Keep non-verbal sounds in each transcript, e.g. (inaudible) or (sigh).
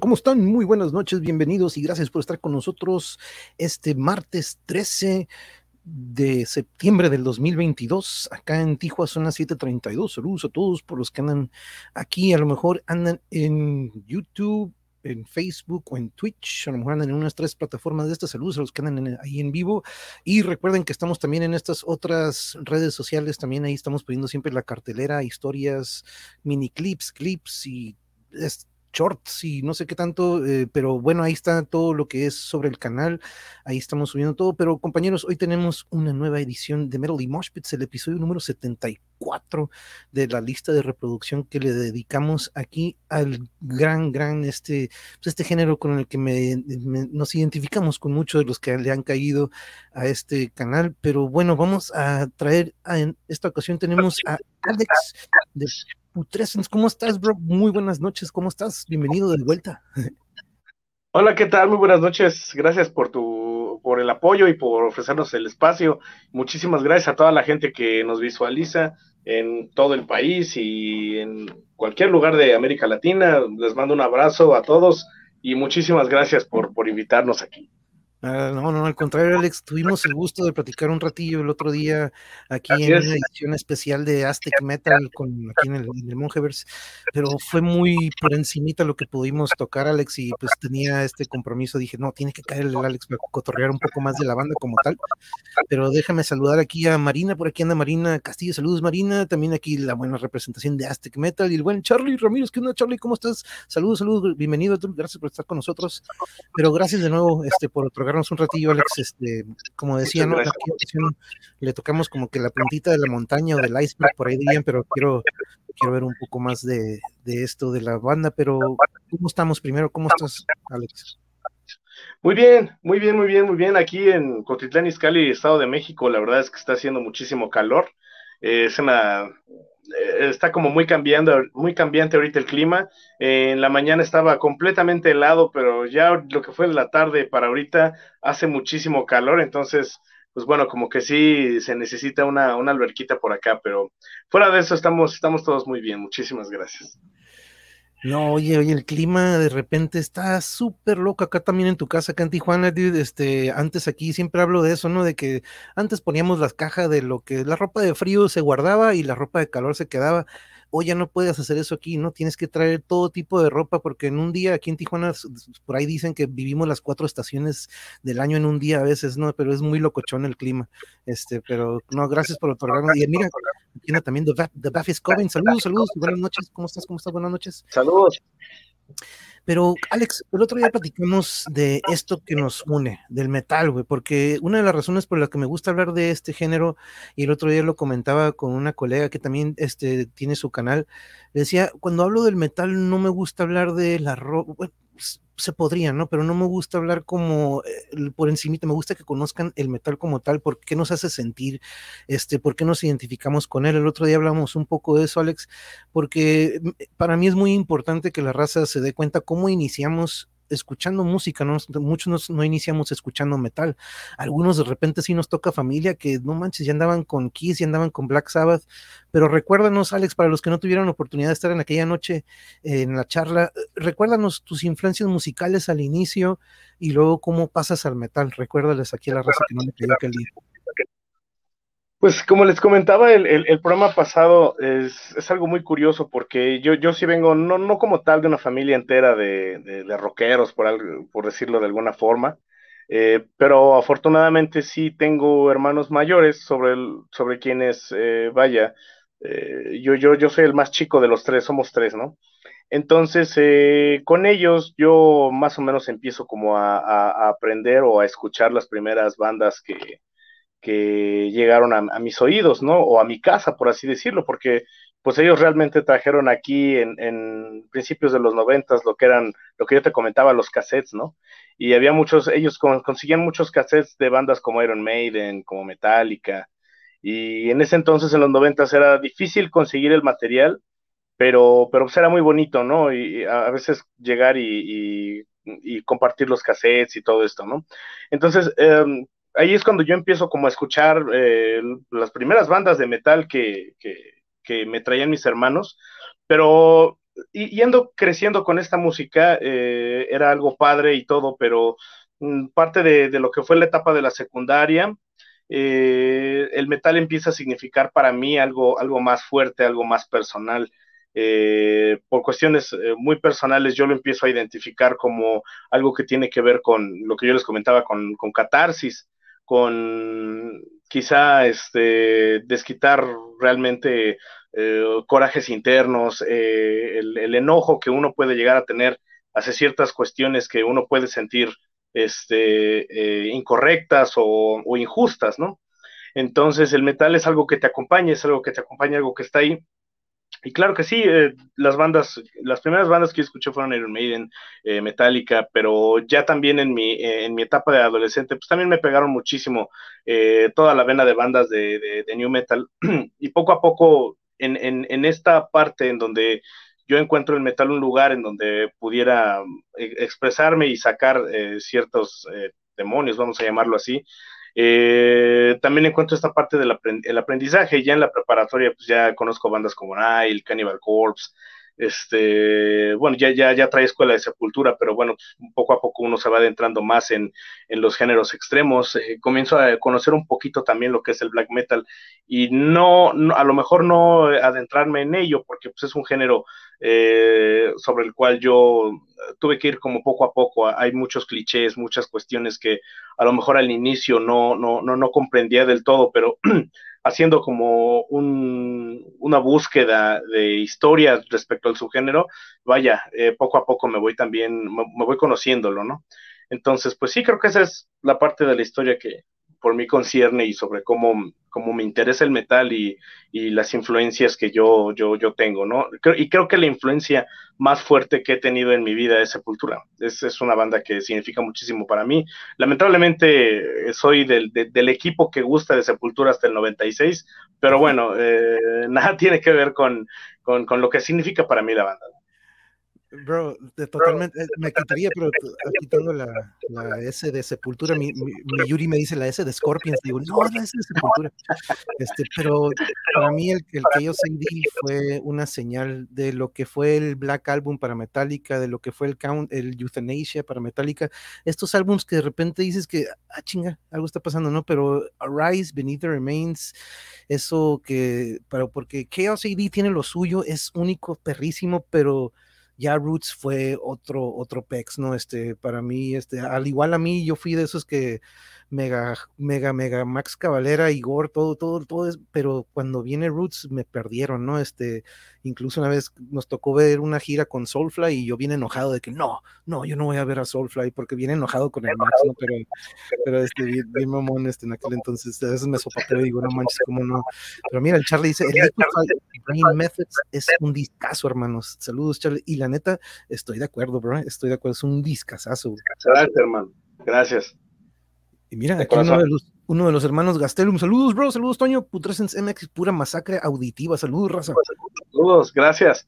¿cómo están? Muy buenas noches, bienvenidos y gracias por estar con nosotros este martes 13 de septiembre del 2022. Acá en Tijuana son las 7:32. Saludos a todos por los que andan aquí. A lo mejor andan en YouTube, en Facebook o en Twitch. A lo mejor andan en unas tres plataformas de estas. Saludos a los que andan ahí en vivo. Y recuerden que estamos también en estas otras redes sociales. También ahí estamos poniendo siempre la cartelera, historias, mini clips, clips y shorts y no sé qué tanto, eh, pero bueno, ahí está todo lo que es sobre el canal, ahí estamos subiendo todo, pero compañeros, hoy tenemos una nueva edición de Metal y Moshpits, el episodio número 74 de la lista de reproducción que le dedicamos aquí al gran, gran, este, pues este género con el que me, nos identificamos con muchos de los que le han caído a este canal, pero bueno, vamos a traer, en esta ocasión tenemos a Alex de Putrescens, ¿cómo estás, bro? Muy buenas noches, ¿cómo estás? Bienvenido de vuelta. Hola, ¿qué tal? Muy buenas noches. Gracias por tu por el apoyo y por ofrecernos el espacio. Muchísimas gracias a toda la gente que nos visualiza en todo el país y en cualquier lugar de América Latina. Les mando un abrazo a todos y muchísimas gracias por, por invitarnos aquí. Ah, no, no, al contrario, Alex, tuvimos el gusto de platicar un ratillo el otro día aquí en una edición especial de Aztec Metal con aquí en el, en Mongeverse, pero fue muy por encimita lo que pudimos tocar, Alex, y pues tenía este compromiso, dije, no, tiene que caer el Alex para cotorrear un poco más de la banda como tal, pero déjame saludar aquí a Marina, por aquí anda Marina Castillo, saludos Marina, también aquí la buena representación de Aztec Metal y el buen Charlie Ramírez, ¿qué onda Charlie? ¿Cómo estás? Saludos, saludos, bienvenido, gracias por estar con nosotros, pero gracias de nuevo este, por otorgar un ratillo, Alex. Este, como decía, ¿no? le tocamos como que la puntita de la montaña o del iceberg, por ahí dirían, pero quiero, quiero ver un poco más de, esto de la banda. Pero, ¿cómo estamos primero? ¿Cómo estás, Alex? Muy bien, muy bien, muy bien, muy bien. Aquí en Cotitlán, Izcalli, Estado de México, la verdad es que está haciendo muchísimo calor. Eh, es una está como muy cambiando, muy cambiante ahorita el clima. en la mañana estaba completamente helado, pero ya lo que fue de la tarde para ahorita hace muchísimo calor, entonces, pues bueno, como que sí se necesita una, una alberquita por acá, pero fuera de eso estamos, estamos todos muy bien. Muchísimas gracias. No, oye, oye, el clima de repente está súper loco acá también en tu casa, acá en Tijuana, este, antes aquí siempre hablo de eso, ¿no? De que antes poníamos las cajas de lo que la ropa de frío se guardaba y la ropa de calor se quedaba o ya no puedes hacer eso aquí, ¿no? Tienes que traer todo tipo de ropa porque en un día aquí en Tijuana, por ahí dicen que vivimos las cuatro estaciones del año en un día a veces, ¿no? Pero es muy locochón el clima. Este, pero no, gracias por otorgarme. Y mira, tiene también The, The Baffis Coven. Saludos, saludos, buenas noches. ¿Cómo estás? ¿Cómo estás? Buenas noches. Saludos. Pero, Alex, el otro día platicamos de esto que nos une, del metal, güey, porque una de las razones por las que me gusta hablar de este género, y el otro día lo comentaba con una colega que también este, tiene su canal, decía, cuando hablo del metal no me gusta hablar de la ropa, se podría, ¿no? Pero no me gusta hablar como eh, por encima, me gusta que conozcan el metal como tal, por qué nos hace sentir, este, por qué nos identificamos con él. El otro día hablamos un poco de eso, Alex, porque mm, para mí es muy importante que la raza se dé cuenta cómo iniciamos escuchando música, ¿no? muchos no iniciamos escuchando metal, algunos de repente sí nos toca familia que no manches, ya andaban con Kiss, ya andaban con Black Sabbath, pero recuérdanos, Alex, para los que no tuvieron oportunidad de estar en aquella noche en la charla, recuérdanos tus influencias musicales al inicio y luego cómo pasas al metal, recuérdales aquí a la raza que no le pidió aquel día. Pues como les comentaba, el, el, programa pasado es, es, algo muy curioso porque yo, yo sí vengo, no, no como tal de una familia entera de, de, rockeros, por, algo, por decirlo de alguna forma, eh, pero afortunadamente sí tengo hermanos mayores sobre, el, sobre quienes, eh, vaya, eh, yo, yo, yo soy el más chico de los tres, somos tres, ¿no? Entonces, con ellos yo más o menos empiezo como a, a aprender o a escuchar las primeras bandas que, que llegaron a, mis oídos, ¿no? O a mi casa, por así decirlo, porque pues ellos realmente trajeron aquí en, principios de los noventas lo que eran, lo que yo te comentaba, los cassettes, ¿no? Y había muchos, ellos conseguían muchos cassettes de bandas como Iron Maiden, como Metallica, y en ese entonces, en los noventas, era difícil conseguir el material, pero, pero pues era muy bonito, ¿no? Y, a veces llegar y, compartir los cassettes y todo esto, ¿no? Entonces, eh, ahí es cuando yo empiezo como a escuchar eh, las primeras bandas de metal que, me traían mis hermanos, pero yendo creciendo con esta música, eh, era algo padre y todo, pero mm, parte de, lo que fue la etapa de la secundaria, eh, el metal empieza a significar para mí algo, algo más fuerte, algo más personal. Por cuestiones muy personales, yo lo empiezo a identificar como algo que tiene que ver con lo que yo les comentaba, con, con catarsis, con quizá este, desquitar realmente eh, corajes internos, eh, el, enojo que uno puede llegar a tener hacia ciertas cuestiones que uno puede sentir este, eh, incorrectas o, injustas, ¿no? Entonces el metal es algo que te acompaña, es algo que te acompaña, algo que está ahí. Y claro que sí, las bandas, las primeras bandas que escuché fueron Iron Maiden, Metallica, pero ya también en mi, en mi etapa de adolescente, pues también me pegaron muchísimo toda la vena de bandas de, de New Metal. (clears throat) y poco a poco en, esta parte en donde yo encuentro el metal un lugar en donde pudiera eh, expresarme y sacar eh, ciertos eh, demonios, vamos a llamarlo así. También encuentro esta parte del aprendizaje, ya en la preparatoria pues ya conozco bandas como Nile, Cannibal Corpse, este, bueno, ya, ya, ya trae escuela de sepultura, pero bueno, poco a poco uno se va adentrando más en, los géneros extremos. Eh, comienzo a conocer un poquito también lo que es el black metal y no, a lo mejor no adentrarme en ello, porque pues, es un género eh, sobre el cual yo tuve que ir como poco a poco. Hay muchos clichés, muchas cuestiones que a lo mejor al inicio no, no, no, no comprendía del todo, pero (clears throat) haciendo como una búsqueda de historias respecto al subgénero, vaya, eh, poco a poco me voy también, me, voy conociéndolo, ¿no? Entonces, pues sí, creo que esa es la parte de la historia que, por mí concierne y sobre cómo, cómo me interesa el metal y, las influencias que yo, yo, yo tengo, ¿no? y creo que la influencia más fuerte que he tenido en mi vida es Sepultura. Es, es una banda que significa muchísimo para mí. Lamentablemente eh, soy del, del equipo que gusta de Sepultura hasta el 96, pero bueno, eh, (laughs) nada tiene que ver con, con, con, lo que significa para mí la banda. Bro, totalmente, eh, me quitaría, pero aquí tengo la, la S de Sepultura. Mi, mi, Yuri me dice la S de Scorpions. Digo, no, la S de Sepultura. Este, pero para mí el, el que yo sentí fue una señal de lo que fue el Black Album para Metallica, de lo que fue el Count, el Euthanasia para Metallica. Estos álbums que de repente dices que, ah, chinga, algo está pasando, ¿no? Pero Arise, Beneath the Remains, eso que, pero porque Chaos AD tiene lo suyo, es único, perrísimo, pero ya Roots fue otro, otro pex, ¿no? Este, para mí, este, al igual a mí, yo fui de esos que mega, mega, mega Max Cavalera, Igor, todo, todo, todo, es, pero cuando viene Roots me perdieron, ¿no? Este, incluso una vez nos tocó ver una gira con Soulfly y yo vine enojado de que no, no, yo no voy a ver a Soulfly porque viene enojado con el Max, ¿no? Pero, pero este, (laughs) bien, mamón, este, en aquel entonces, a veces me sopapeo y digo, no (laughs) manches, cómo no. Pero mira, el Charlie dice, el Brain Methods es un discazo, hermanos. Saludos, Charlie. Y la neta, estoy de acuerdo, bro, estoy de acuerdo, es un discazazo. Gracias, hermano. Gracias. Y mira, aquí uno de, los, uno de, los, hermanos Gastelum. Saludos, bro. Saludos, Toño. Putrescence MX, pura masacre auditiva. Saludos, raza. Saludos, gracias.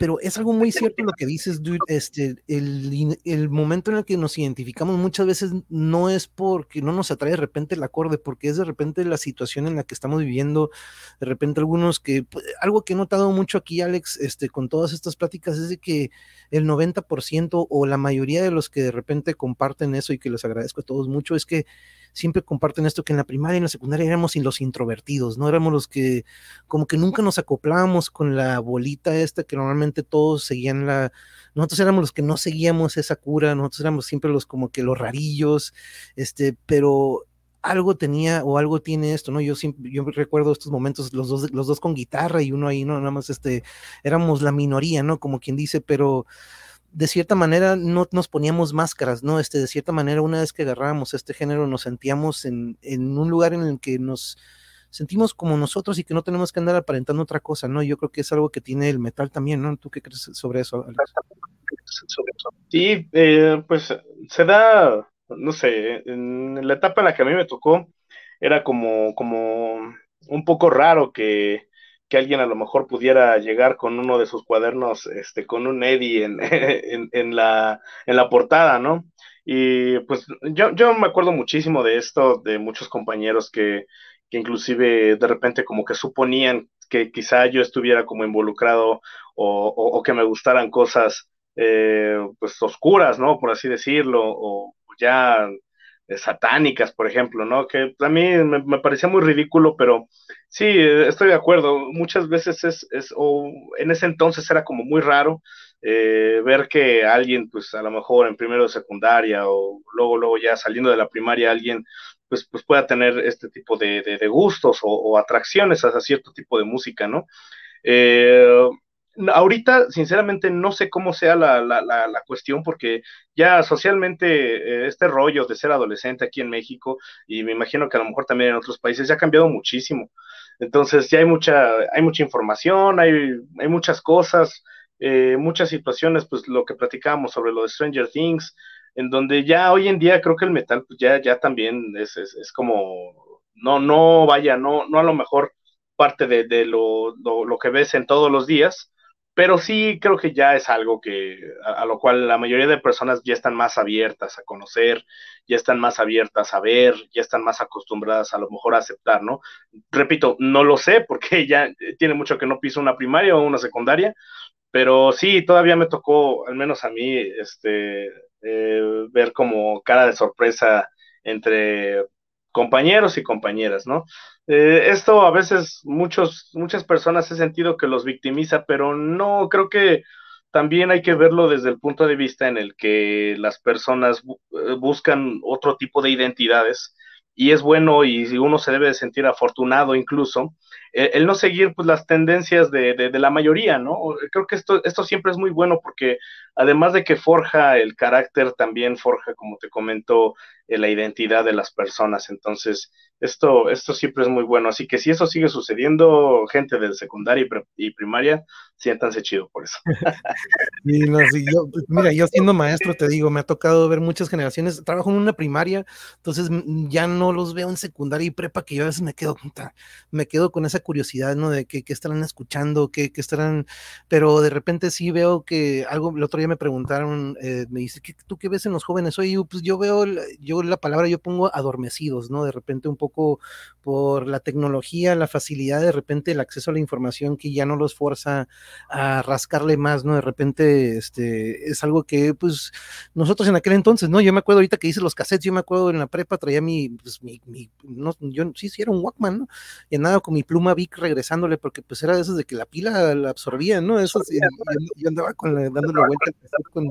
Pero es algo muy cierto lo que dices, dude. Este, el, el, momento en el que nos identificamos muchas veces no es porque no nos atrae de repente el acorde, porque es de repente la situación en la que estamos viviendo. De repente, algunos que, pues, algo que he notado mucho aquí, Alex, este, con todas estas pláticas, es de que el 90% o la mayoría de los que de repente comparten eso y que les agradezco a todos mucho, es que siempre comparten esto que en la primaria y en la secundaria éramos los introvertidos, no éramos los que como que nunca nos acoplábamos con la bolita esta que normalmente todos seguían la, nosotros éramos los que no seguíamos esa cura, nosotros éramos siempre los como que los rarillos, este, pero algo tenía o algo tiene esto, ¿no? Yo siempre, yo recuerdo estos momentos, los dos, los dos con guitarra y uno ahí, ¿no? Nada más, este, éramos la minoría, ¿no? Como quien dice, pero de cierta manera no nos poníamos máscaras, ¿no? Este, de cierta manera, una vez que agarrábamos este género, nos sentíamos en, en, un lugar en el que nos sentimos como nosotros y que no tenemos que andar aparentando otra cosa, ¿no? Yo creo que es algo que tiene el metal también, ¿no? ¿Tú qué crees sobre eso, Sí, eh, pues se da, no sé, en la etapa en la que a mí me tocó, era como, como un poco raro que que alguien a lo mejor pudiera llegar con uno de sus cuadernos, este, con un Eddie (laughs) en, en, la, en la portada, ¿no? Y pues yo, yo me acuerdo muchísimo de esto, de muchos compañeros que, que inclusive de repente como que suponían que quizá yo estuviera como involucrado o, que me gustaran cosas eh, pues oscuras, ¿no? Por así decirlo, o ya satánicas, por ejemplo, ¿no? Que a mí me, parecía muy ridículo, pero sí, eh, estoy de acuerdo. Muchas veces es, es o en ese entonces era como muy raro eh, ver que alguien, pues a lo mejor en primero de secundaria o luego, luego ya saliendo de la primaria, alguien pues, pues pueda tener este tipo de, de, gustos o, atracciones hacia cierto tipo de música, ¿no? Ahorita, sinceramente, no sé cómo sea la, la, la, cuestión, porque ya socialmente eh, este rollo de ser adolescente aquí en México, y me imagino que a lo mejor también en otros países, ya ha cambiado muchísimo. Entonces, ya hay mucha, hay mucha información, hay, hay muchas cosas, eh, muchas situaciones, pues lo que platicábamos sobre lo de Stranger Things, en donde ya hoy en día creo que el metal, pues ya, ya también es, es, es como, no, no, vaya, no, no a lo mejor parte de, lo, lo, que ves en todos los días, pero sí creo que ya es algo que a, lo cual la mayoría de personas ya están más abiertas a conocer, ya están más abiertas a ver, ya están más acostumbradas a lo mejor a aceptar, ¿no? Repito, no lo sé porque (laughs) ya tiene mucho que no piso una primaria o una secundaria, pero sí, todavía me tocó, al menos a mí, este, eh, ver como cara de sorpresa entre compañeros y compañeras, ¿no? Eh, esto a veces muchos, muchas personas he sentido que los victimiza, pero no, creo que también hay que verlo desde el punto de vista en el que las personas eh, buscan otro tipo de identidades y es bueno y uno se debe sentir afortunado incluso el no seguir pues las tendencias de, de, la mayoría, ¿no? Creo que esto, esto siempre es muy bueno porque además de que forja el carácter, también forja, como te comento, eh, la identidad de las personas. Entonces, esto, esto siempre es muy bueno. Así que si eso sigue sucediendo, gente de secundaria y, primaria, siéntanse chido por eso. (laughs) yo, pues, mira, yo siendo maestro, te digo, me ha tocado ver muchas generaciones. Trabajo en una primaria, entonces ya no los veo en secundaria y prepa, que yo a veces me quedo, me quedo con esa curiosidad, ¿no? De qué, estarán escuchando, qué, estarán, pero de repente sí veo que algo, el otro día me preguntaron, eh, me dice, ¿tú qué ves en los jóvenes? Oye, pues yo veo, yo la palabra, yo pongo adormecidos, ¿no? De repente un poco por la tecnología, la facilidad, de repente el acceso a la información que ya no los fuerza a rascarle más, ¿no? De repente este, es algo que, pues, nosotros en aquel entonces, ¿no? Yo me acuerdo ahorita que hice los cassettes, yo me acuerdo en la prepa traía mi, pues, mi, mi no, yo sí, sí, era un Walkman, ¿no? Y andaba con mi pluma Vic regresándole, porque pues era de esos de que la pila la absorbía, ¿no? Eso, yo, andaba con la, dándole vuelta con,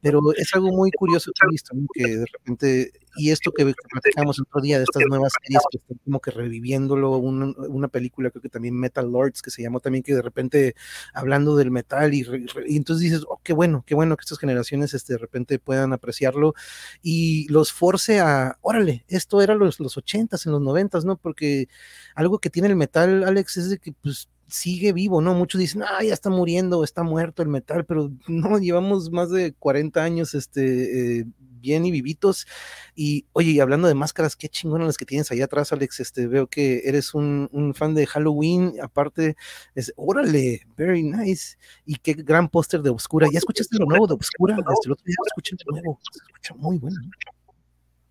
pero es algo muy curioso que he visto, ¿no? que de repente, y esto que platicamos otro día de estas nuevas series que están como que reviviéndolo, una, película creo que también Metal Lords, que se llamó también que de repente hablando del metal y, entonces dices, oh, qué bueno, qué bueno que estas generaciones este, de repente puedan apreciarlo y los force a, órale, esto era los, los 80s, en los noventas, ¿no? Porque algo que tiene el metal, Alex, es de que pues sigue vivo, ¿no? Muchos dicen, ah, ya está muriendo, está muerto el metal, pero (laughs) no, llevamos más de 40 años este, eh, bien y vivitos. Y oye, hablando de máscaras, qué chingonas las que tienes ahí atrás, Alex. Este, veo que eres un, un fan de Halloween, aparte, es, órale, very nice. Y qué gran póster de Obscura. ¿Ya escuchaste lo nuevo de Obscura? Desde el otro día escuché de nuevo, se escucha muy bueno.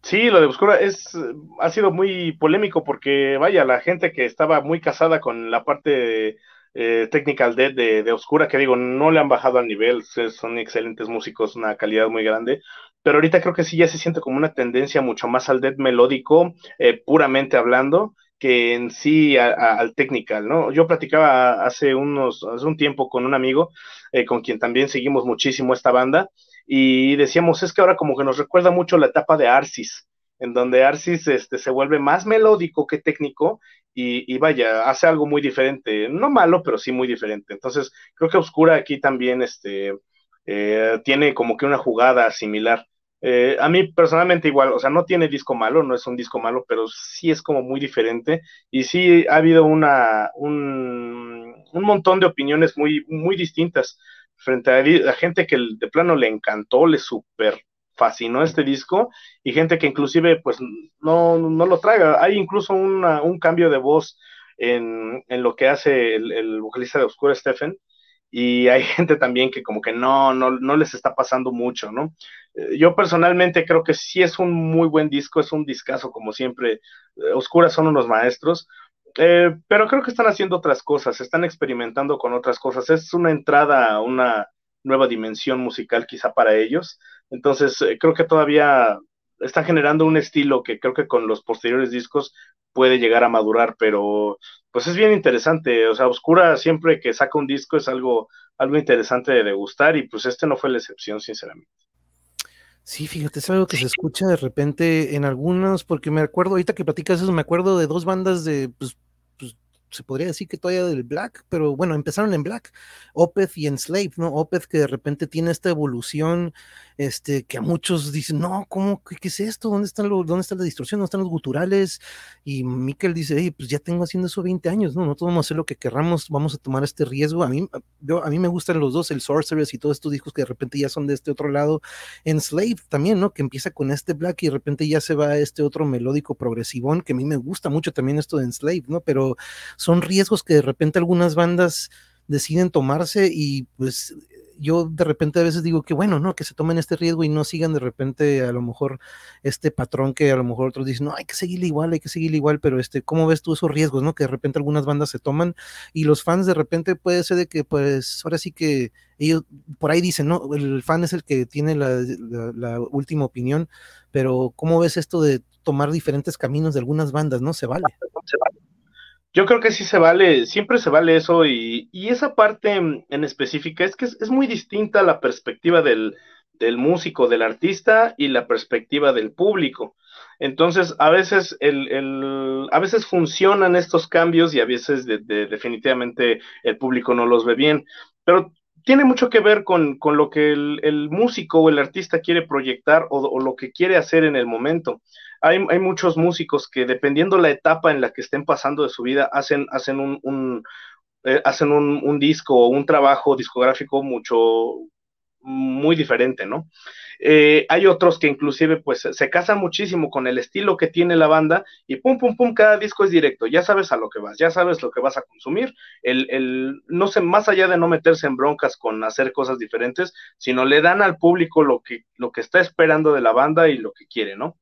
Sí, lo de Oscura es, ha sido muy polémico porque, vaya, la gente que estaba muy casada con la parte eh, Technical de, de, Oscura, que digo, no le han bajado al nivel, son excelentes músicos, una calidad muy grande, pero ahorita creo que sí ya se siente como una tendencia mucho más al dead melódico, eh, puramente hablando, que en sí al technical, ¿no? Yo platicaba hace unos, hace un tiempo con un amigo, eh, con quien también seguimos muchísimo esta banda, y decíamos, es que ahora como que nos recuerda mucho la etapa de Arsis, en donde Arsis este, se vuelve más melódico que técnico y, vaya, hace algo muy diferente, no malo, pero sí muy diferente. Entonces, creo que Oscura aquí también este, eh, tiene como que una jugada similar. Eh, a mí personalmente igual, o sea, no tiene disco malo, no es un disco malo, pero sí es como muy diferente y sí ha habido una, un, un montón de opiniones muy, muy distintas frente a la gente que de plano le encantó, le super fascinó este disco y gente que inclusive pues no, no lo traiga. Hay incluso un cambio de voz en, en lo que hace el, vocalista de Oscura, Stephen, y hay (laughs) gente también que como que no, no, no les está pasando mucho, ¿no? Eh, yo personalmente creo que sí es un muy buen disco, es un discazo como siempre. Eh, Oscura son unos maestros. Eh, pero creo que están haciendo otras cosas, están experimentando con otras cosas. Es una entrada a una nueva dimensión musical quizá para ellos. Entonces, eh, creo que todavía están generando un estilo que creo que con los posteriores discos puede llegar a madurar, pero pues es bien interesante. O sea, Oscura siempre que saca un disco es algo, algo interesante de degustar y pues este no fue la excepción, sinceramente. Sí, fíjate, es algo que se escucha de repente en algunos, porque me acuerdo, ahorita que platicas eso, me acuerdo de dos bandas de, pues, se podría decir que todavía del Black, pero bueno, empezaron en Black, Opeth y Enslave, ¿no? Opeth que de repente tiene esta evolución, este, que a muchos dicen, no, ¿cómo, qué, es esto? ¿Dónde, están los, ¿Dónde está la distorsión? ¿Dónde están los guturales? Y Mikel dice, hey, pues ya tengo haciendo eso 20 años, ¿no? No vamos a hacer lo que querramos, vamos a tomar este riesgo. A mí, yo, a mí me gustan los dos, el Sorceress y todos estos discos que de repente ya son de este otro lado. Enslave también, ¿no? Que empieza con este Black y de repente ya se va a este otro melódico progresivón, que a mí me gusta mucho también esto de Enslave, ¿no? Pero son riesgos que de repente algunas bandas deciden tomarse y pues yo de repente a veces digo que bueno, ¿no? Que se tomen este riesgo y no sigan de repente a lo mejor este patrón que a lo mejor otros dicen, no, hay que seguirle igual, hay que seguirle igual, pero este, ¿cómo ves tú esos riesgos, ¿no? Que de repente algunas bandas se toman y los fans de repente puede ser de que pues ahora sí que ellos por ahí dicen, no, el fan es el que tiene la última opinión, pero ¿cómo ves esto de tomar diferentes caminos de algunas bandas, ¿no? Se vale. Se vale. Yo creo que sí se vale, siempre se vale eso y, esa parte en específica es que es, muy distinta la perspectiva del, músico, del artista y la perspectiva del público. Entonces, a veces, el, a veces funcionan estos cambios y a veces definitivamente el público no los ve bien, pero tiene mucho que ver con, lo que el, músico o el artista quiere proyectar o, lo que quiere hacer en el momento hay, muchos músicos que dependiendo la etapa en la que estén pasando de su vida, hacen, hacen un, eh, hacen un, disco o un trabajo discográfico mucho, muy diferente, ¿no? Eh, hay otros que inclusive pues se casan muchísimo con el estilo que tiene la banda y pum, pum, pum, cada disco es directo, ya sabes a lo que vas, ya sabes lo que vas a consumir, el, el, no sé, más allá de no meterse en broncas con hacer cosas diferentes, sino le dan al público lo que, lo que está esperando de la banda y lo que quiere, ¿no?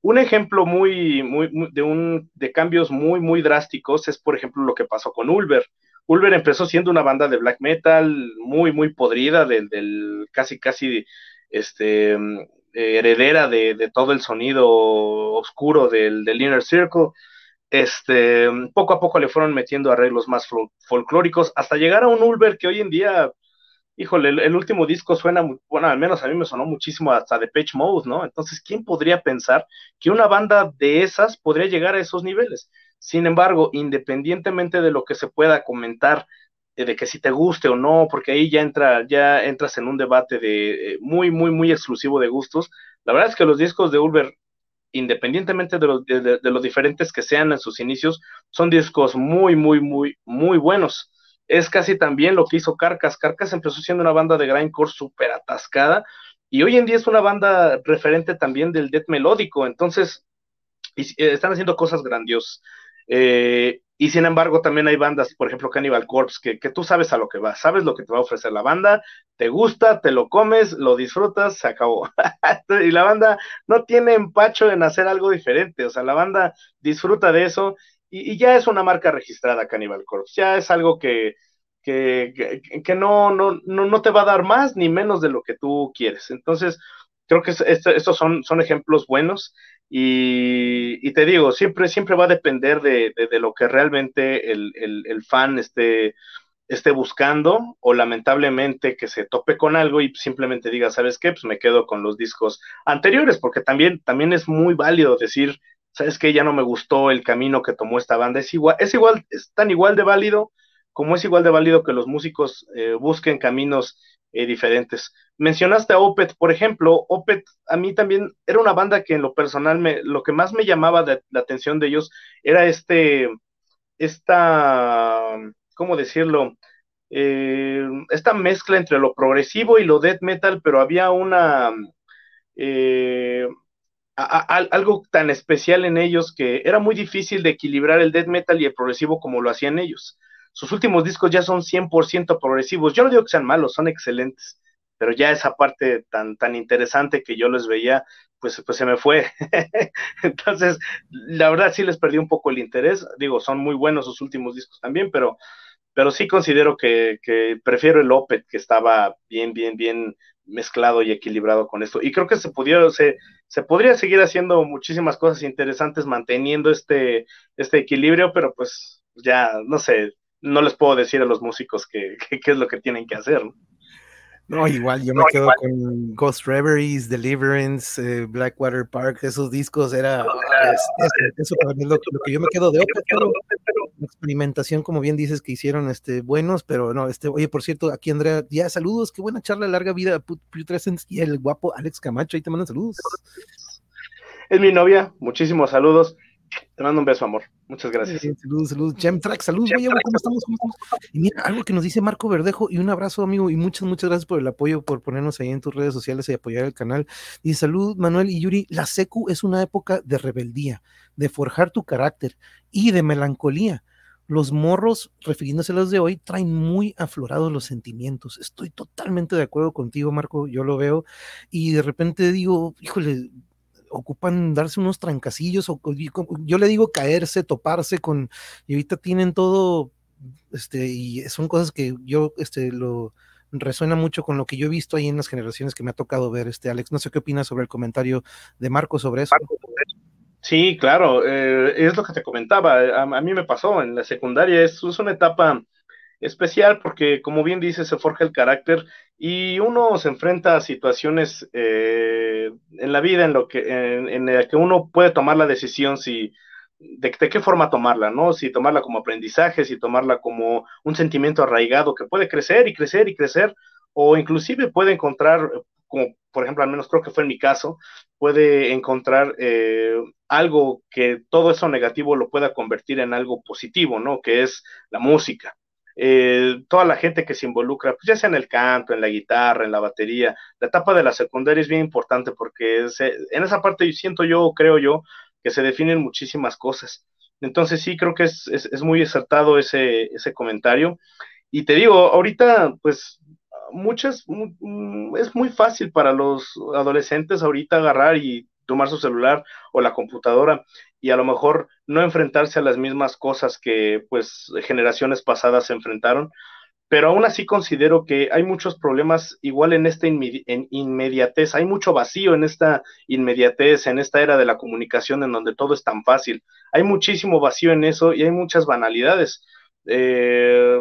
Un ejemplo muy, muy, de, un, de cambios muy, muy drásticos es, por ejemplo, lo que pasó con Ulver. Ulver empezó siendo una banda de black metal muy, muy podrida, del, del casi, casi, este, heredera de, todo el sonido oscuro del, del Inner Circle. Este, poco a poco le fueron metiendo arreglos más folclóricos hasta llegar a un Ulver que hoy en día híjole, el, último disco suena, bueno, al menos a mí me sonó muchísimo hasta de Pitch Mode, ¿no? Entonces, ¿quién podría pensar que una banda de esas podría llegar a esos niveles? Sin embargo, independientemente de lo que se pueda comentar, eh, de que si te guste o no, porque ahí ya entra, ya entras en un debate de eh, muy, muy, muy exclusivo de gustos. La verdad es que los discos de Ulver, independientemente de, los, de, de los diferentes que sean en sus inicios, son discos muy, muy, muy, muy buenos es casi también lo que hizo Carcas. Carcas empezó siendo una banda de grindcore súper atascada y hoy en día es una banda referente también del death melódico, entonces eh, están haciendo cosas grandiosas. Eh, y sin embargo, también hay bandas, por ejemplo, Cannibal Corpse, que, que, tú sabes a lo que vas, sabes lo que te va a ofrecer la banda, te gusta, te lo comes, lo disfrutas, se acabó. (laughs) y la banda no tiene empacho en hacer algo diferente, o sea, la banda disfruta de eso y, ya es una marca registrada Cannibal Corpse, ya es algo que, que, que, no, no, no, te va a dar más ni menos de lo que tú quieres. Entonces, creo que estos son, son ejemplos buenos y, y, te digo, siempre, siempre va a depender de, de, lo que realmente el, el, el, fan esté, esté buscando o lamentablemente que se tope con algo y simplemente diga, ¿sabes qué? Pues me quedo con los discos anteriores, porque también, también es muy válido decir, ¿sabes qué? Ya no me gustó el camino que tomó esta banda. Es igual, es igual, es tan igual de válido como es igual de válido que los músicos eh, busquen caminos eh, diferentes. Mencionaste a Opet, por ejemplo, Opet a mí también era una banda que en lo personal me, lo que más me llamaba la atención de ellos era este, esta, ¿cómo decirlo? Eh, esta mezcla entre lo progresivo y lo death metal, pero había una, algo tan especial en ellos que era muy difícil de equilibrar el death metal y el progresivo como lo hacían ellos. Sus últimos discos ya son 100% progresivos. Yo no digo que sean malos, son excelentes, pero ya esa parte tan, tan interesante que yo les veía, pues, pues se me fue. (laughs) Entonces, la verdad sí les perdí un poco el interés. Digo, son muy buenos sus últimos discos también, pero, pero sí considero que, que prefiero el Opet, que estaba bien, bien, bien mezclado y equilibrado con esto. Y creo que se pudiera, se, se podría seguir haciendo muchísimas cosas interesantes manteniendo este, este equilibrio, pero pues ya, no sé, no les puedo decir a los músicos (laughs) qué es lo que tienen que hacer. ¿no? No, igual, yo me quedo con Ghost Reveries, Deliverance, eh, Blackwater Park, esos discos era eso para mí lo, que yo me quedo de otra, pero experimentación, como bien dices, que hicieron este buenos, pero no, este, oye, por cierto, aquí Andrea, ya saludos, qué buena charla, larga vida, y el guapo Alex Camacho, ahí te mandan saludos. Es mi novia, muchísimos saludos. Te mando un beso, amor. Muchas gracias. saludos, saludos. Jam Track, saludos, ¿cómo estamos? Y mira, algo que nos dice Marco Verdejo, y un abrazo, amigo, y muchas, muchas gracias por el apoyo, por ponernos ahí en tus redes sociales y apoyar el canal. Y salud, Manuel y Yuri, la secu es una época de rebeldía, de forjar tu carácter y de melancolía. Los morros, refiriéndose a los de hoy, traen muy aflorados los sentimientos. Estoy totalmente de acuerdo contigo, Marco, yo lo veo. Y de repente digo, híjole, ocupan darse unos trancacillos, o yo le digo caerse, toparse con, y ahorita tienen todo, este, y son cosas que yo, este, lo resuena mucho con lo que yo he visto ahí en las generaciones que me ha tocado ver, este, Alex, no sé qué opinas sobre el comentario de Marco sobre eso. Sí, claro, eh, es lo que te comentaba, a, mí me pasó en la secundaria, es, es una etapa especial porque, como bien dice, se forja el carácter y uno se enfrenta a situaciones eh, en la vida en lo que en, la que uno puede tomar la decisión si de, qué forma tomarla, ¿no? Si tomarla como aprendizaje, si tomarla como un sentimiento arraigado que puede crecer y crecer y crecer, o inclusive puede encontrar, como por ejemplo, al menos creo que fue en mi caso, puede encontrar eh, algo que todo eso negativo lo pueda convertir en algo positivo, ¿no? Que es la música. Eh, toda la gente que se involucra, pues ya sea en el canto, en la guitarra, en la batería, la etapa de la secundaria es bien importante porque en esa parte siento yo, creo yo, que se definen muchísimas cosas. Entonces sí, creo que es, es, muy acertado ese, ese comentario. Y te digo, ahorita, pues muchas, mm, es muy fácil para los adolescentes ahorita agarrar y tomar su celular o la computadora y a lo mejor no enfrentarse a las mismas cosas que pues generaciones pasadas se enfrentaron, pero aún así considero que hay muchos problemas igual en esta inmediatez, hay mucho vacío en esta inmediatez, en esta era de la comunicación en donde todo es tan fácil, hay muchísimo vacío en eso y hay muchas banalidades. Eh,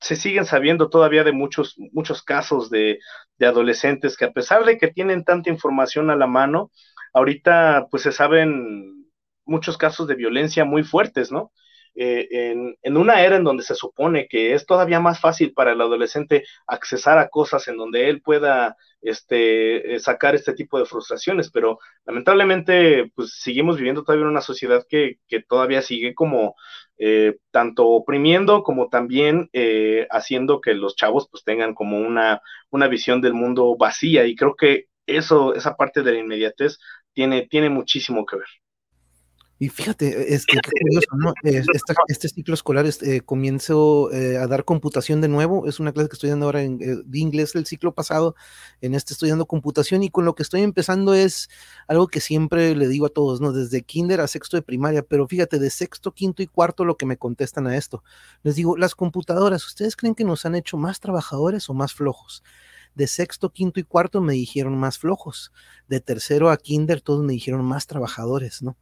se siguen sabiendo todavía de muchos, muchos casos de, de adolescentes que a pesar de que tienen tanta información a la mano, ahorita pues se saben muchos casos de violencia muy fuertes, ¿no? Eh, en, una era en donde se supone que es todavía más fácil para el adolescente accesar a cosas en donde él pueda este, eh, sacar este tipo de frustraciones, pero lamentablemente pues seguimos viviendo todavía en una sociedad que, todavía sigue como eh, tanto oprimiendo como también haciendo que los chavos pues tengan como una, una visión del mundo vacía y creo que eso, esa parte de la inmediatez tiene, tiene muchísimo que ver. Y fíjate, es que curioso, ¿no? este ciclo escolar este, comienzo eh, a dar computación de nuevo. Es una clase que estoy dando ahora en, eh, de inglés del ciclo pasado. En este estoy dando computación y con lo que estoy empezando es algo que siempre le digo a todos, ¿no? Desde kinder a sexto de primaria, pero fíjate, de sexto, quinto y cuarto lo que me contestan a esto. Les digo, las computadoras, ¿ustedes creen que nos han hecho más trabajadores o más flojos? De sexto, quinto y cuarto me dijeron más flojos. De tercero a kinder todos me dijeron más trabajadores, ¿no?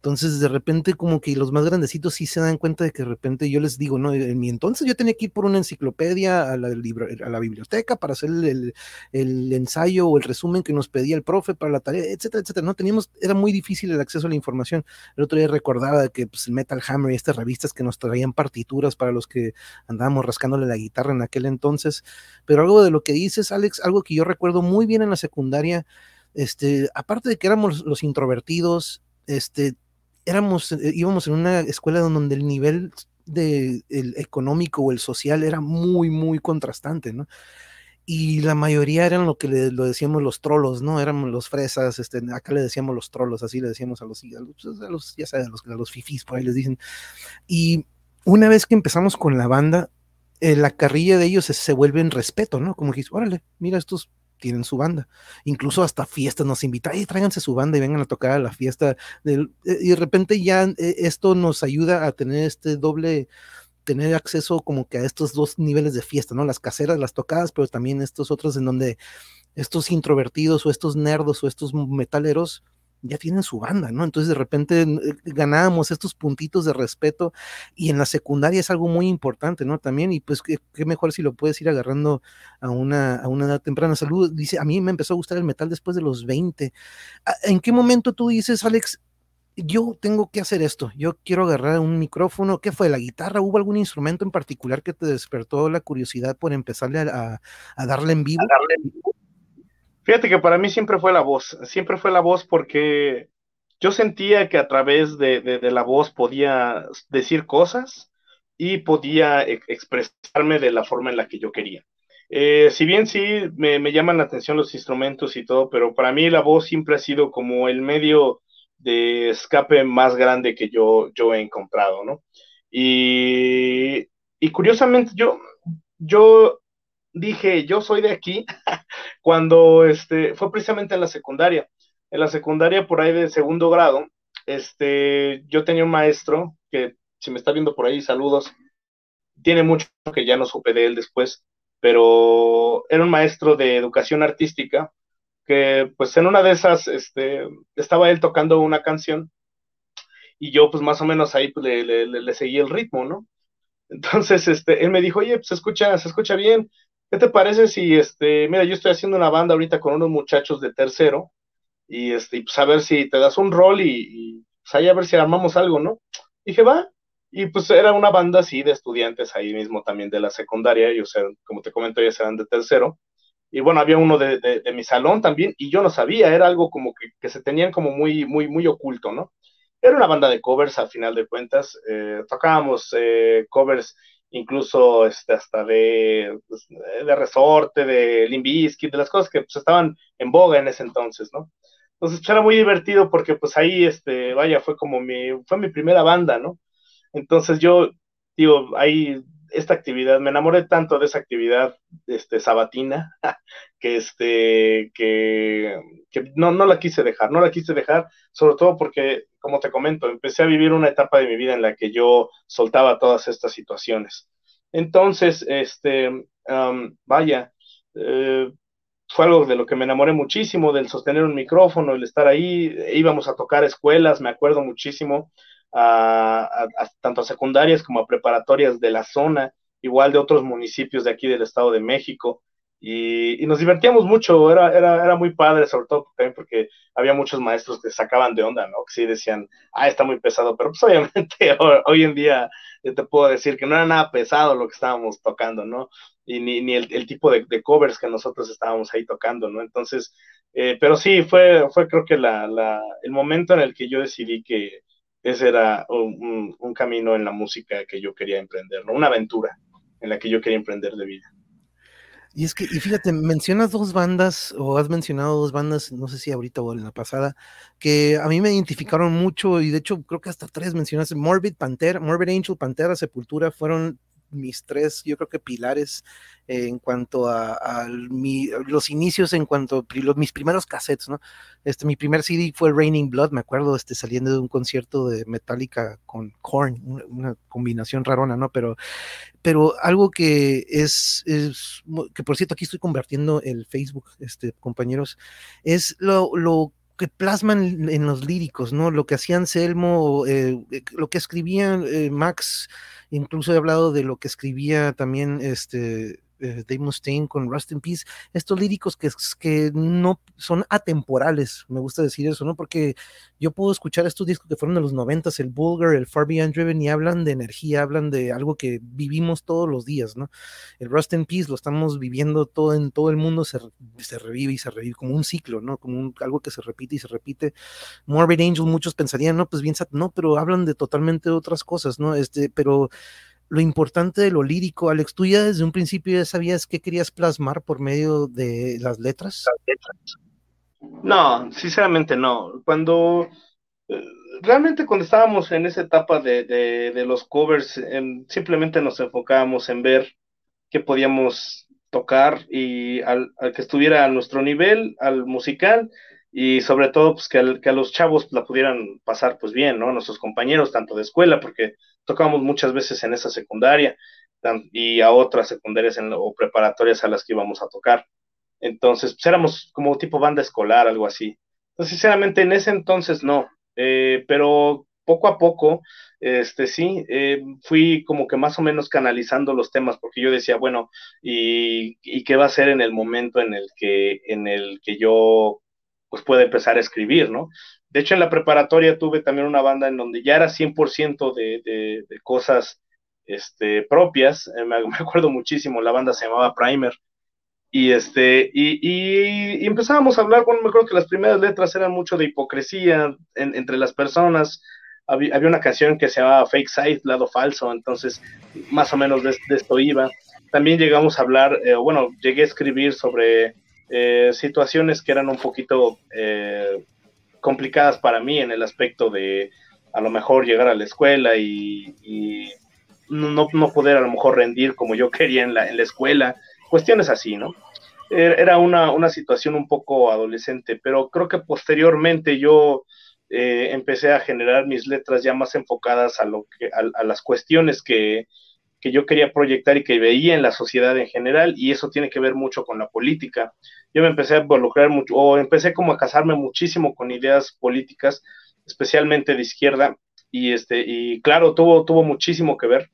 Entonces, de repente, como que los más grandecitos sí se dan cuenta de que de repente yo les digo, no, en mi entonces yo tenía que ir por una enciclopedia a la, biblioteca para hacer el, el, ensayo o el resumen que nos pedía el profe para la tarea, etcétera, etcétera. No teníamos, era muy difícil el acceso a la información. El otro día recordaba que pues, Metal Hammer y estas revistas que nos traían partituras para los que andábamos rascándole la guitarra en aquel entonces. Pero algo de lo que dices, Alex, algo que yo recuerdo muy bien en la secundaria, este, aparte de que éramos los introvertidos, este, éramos, eh, íbamos en una escuela donde el nivel de, el económico o el social era muy, muy contrastante, ¿no? Y la mayoría eran lo que le, lo decíamos los trolos, ¿no? Éramos los fresas, este, acá le decíamos los trolos, así le decíamos a los, los, a los ya sabes, a los, a los fifís, por ahí les dicen. Y una vez que empezamos con la banda, eh, la carrilla de ellos se, vuelve en respeto, ¿no? Como que, órale, mira, estos tienen su banda. Incluso hasta fiestas nos invitan, y tráiganse su banda y vengan a tocar a la fiesta. Del, eh, y de repente ya eh, esto nos ayuda a tener este doble, tener acceso como que a estos dos niveles de fiesta, ¿no? Las caseras, las tocadas, pero también estos otros en donde estos introvertidos o estos nerdos o estos metaleros ya tienen su banda, ¿no? Entonces de repente eh, ganábamos estos puntitos de respeto y en la secundaria es algo muy importante, ¿no? También, y pues qué, mejor si lo puedes ir agarrando a una, a una edad temprana. Salud, dice, a mí me empezó a gustar el metal después de los 20. Ah, ¿En qué momento tú dices, Alex, yo tengo que hacer esto, yo quiero agarrar un micrófono, ¿qué fue? ¿La guitarra? ¿Hubo algún instrumento en particular que te despertó la curiosidad por empezarle a, a darle en vivo? A darle en vivo Fíjate que para mí siempre fue la voz, siempre fue la voz porque yo sentía que a través de, la voz podía decir cosas y podía e, expresarme de la forma en la que yo quería. Eh, si bien sí me, llaman la atención los instrumentos y todo, pero para mí la voz siempre ha sido como el medio de escape más grande que yo, yo he encontrado, ¿no? Y, y curiosamente yo, yo dije, yo soy de aquí, (laughs) cuando este, fue precisamente en la secundaria. En la secundaria, por ahí de segundo grado, este, yo tenía un maestro que, si me está viendo por ahí, saludos, tiene mucho que ya no supe de él después, pero era un maestro de educación artística que pues en una de esas este, estaba él tocando una canción y yo pues más o menos ahí pues, le, le, le, seguí el ritmo, ¿no? Entonces este, él me dijo, oye, pues escucha, se escucha bien, ¿Qué te parece si, este, mira, yo estoy haciendo una banda ahorita con unos muchachos de tercero y, este, pues a ver si te das un rol y, pues ahí a ver si armamos algo, ¿no? Dije, va. Y pues era una banda así de estudiantes ahí mismo también de la secundaria, ellos eran, como te comento, ellos eran de tercero. Y bueno, había uno de, mi salón también y yo no sabía, era algo como que, que, se tenían como muy, muy, muy oculto, ¿no? Era una banda de covers al final de cuentas, eh, tocábamos eh, covers incluso este, hasta de, pues, de resorte, de Limbisky, de las cosas que pues, estaban en boga en ese entonces, ¿no? Entonces pues, era muy divertido porque pues ahí, este, vaya, fue como mi, fue mi primera banda, ¿no? Entonces yo, digo, ahí esta actividad, me enamoré tanto de esa actividad este, sabatina (laughs) que, este, que, no, no la quise dejar, no la quise dejar, sobre todo porque como te comento, empecé a vivir una etapa de mi vida en la que yo soltaba todas estas situaciones. Entonces, este, vaya, eh, fue algo de lo que me enamoré muchísimo, del sostener un micrófono, el estar ahí, íbamos a tocar escuelas, me acuerdo muchísimo, a, tanto a secundarias como a preparatorias de la zona, igual de otros municipios de aquí del Estado de México. Y, nos divertíamos mucho, era, era, era muy padre, sobre todo también porque había muchos maestros que sacaban de onda, ¿no? Que sí decían, ah, está muy pesado, pero pues obviamente (laughs) hoy, en día yo te puedo decir que no era nada pesado lo que estábamos tocando, ¿no? Y ni, ni el, tipo de, covers que nosotros estábamos ahí tocando, ¿no? Entonces, eh, pero sí, fue, fue creo que la, el momento en el que yo decidí que ese era un, camino en la música que yo quería emprender, ¿no? Una aventura en la que yo quería emprender de vida. Y es que, y fíjate, mencionas dos bandas, o has mencionado dos bandas, no sé si ahorita o en la pasada, que a mí me identificaron mucho, y de hecho creo que hasta tres mencionaste, Morbid Pantera, Morbid Angel, Pantera, Sepultura, fueron mis tres, yo creo que pilares en cuanto a, los inicios, en cuanto a mis primeros cassettes, ¿no? Este, mi primer CD fue Raining Blood, me acuerdo, este, saliendo de un concierto de Metallica con Korn, una, combinación rarona, ¿no? Pero, pero algo que es, es, que por cierto aquí estoy convirtiendo el Facebook, este, compañeros, es lo, lo que plasman en los líricos, ¿no? Lo que hacían Selmo, eh, eh, lo que escribían Max, incluso he hablado de lo que escribía también este eh, Dave Mustaine con Rust in Peace, estos líricos que, que no son atemporales, me gusta decir eso, ¿no? Porque yo puedo escuchar estos discos que fueron de los noventas, el Bulgar, el Far Beyond Driven, y hablan de energía, hablan de algo que vivimos todos los días, ¿no? El Rust in Peace lo estamos viviendo todo en todo el mundo, se, se revive y se revive como un ciclo, ¿no? Como algo que se repite y se repite. Morbid Angel, muchos pensarían, no, pues bien, no, pero hablan de totalmente otras cosas, ¿no? Este, pero lo importante de lo lírico. Alex, tú ya desde un principio ya sabías qué querías plasmar por medio de las letras. No, sinceramente no. Cuando eh, realmente cuando estábamos en esa etapa de, los covers, simplemente nos enfocábamos en ver que podíamos tocar y al, que estuviera a nuestro nivel, al musical, y sobre todo pues que, que a los chavos la pudieran pasar pues bien, ¿no? Nuestros compañeros, tanto de escuela, porque tocábamos muchas veces en esa secundaria y a otras secundarias o preparatorias a las que íbamos a tocar. Entonces, pues éramos como tipo banda escolar, algo así. Sinceramente, en ese entonces no, eh, pero poco a poco, este sí, eh, fui como que más o menos canalizando los temas, porque yo decía, bueno, ¿y, ¿y, qué va a ser en el momento en el que, en el que yo pues pueda empezar a escribir, ¿no? De hecho, en la preparatoria tuve también una banda en donde ya era 100% de, de, de, cosas este, propias, eh, (laughs) me, acuerdo muchísimo, la banda se llamaba Primer, y, este, y, empezábamos a hablar, bueno, me acuerdo que las primeras letras eran mucho de hipocresía entre las personas, había, una canción que se llamaba Fake Side, lado falso, entonces más o menos de, esto iba. También llegamos a hablar, eh, bueno, llegué a escribir sobre eh, situaciones que eran un poquito complicadas para mí en el aspecto de a lo mejor llegar a la escuela y, no, no, poder a lo mejor rendir como yo (laughs) quería en la, en la escuela cuestiones así, ¿no? Era una, una situación un poco adolescente, pero creo que posteriormente yo eh, empecé a generar mis letras ya más enfocadas a, lo que, a, a las cuestiones que, que yo quería proyectar y que veía en la sociedad en general, y eso tiene que ver mucho con la política. Yo me empecé a involucrar mucho, o empecé como a casarme muchísimo con ideas políticas, especialmente de izquierda, y este, y claro, tuvo, tuvo muchísimo que ver.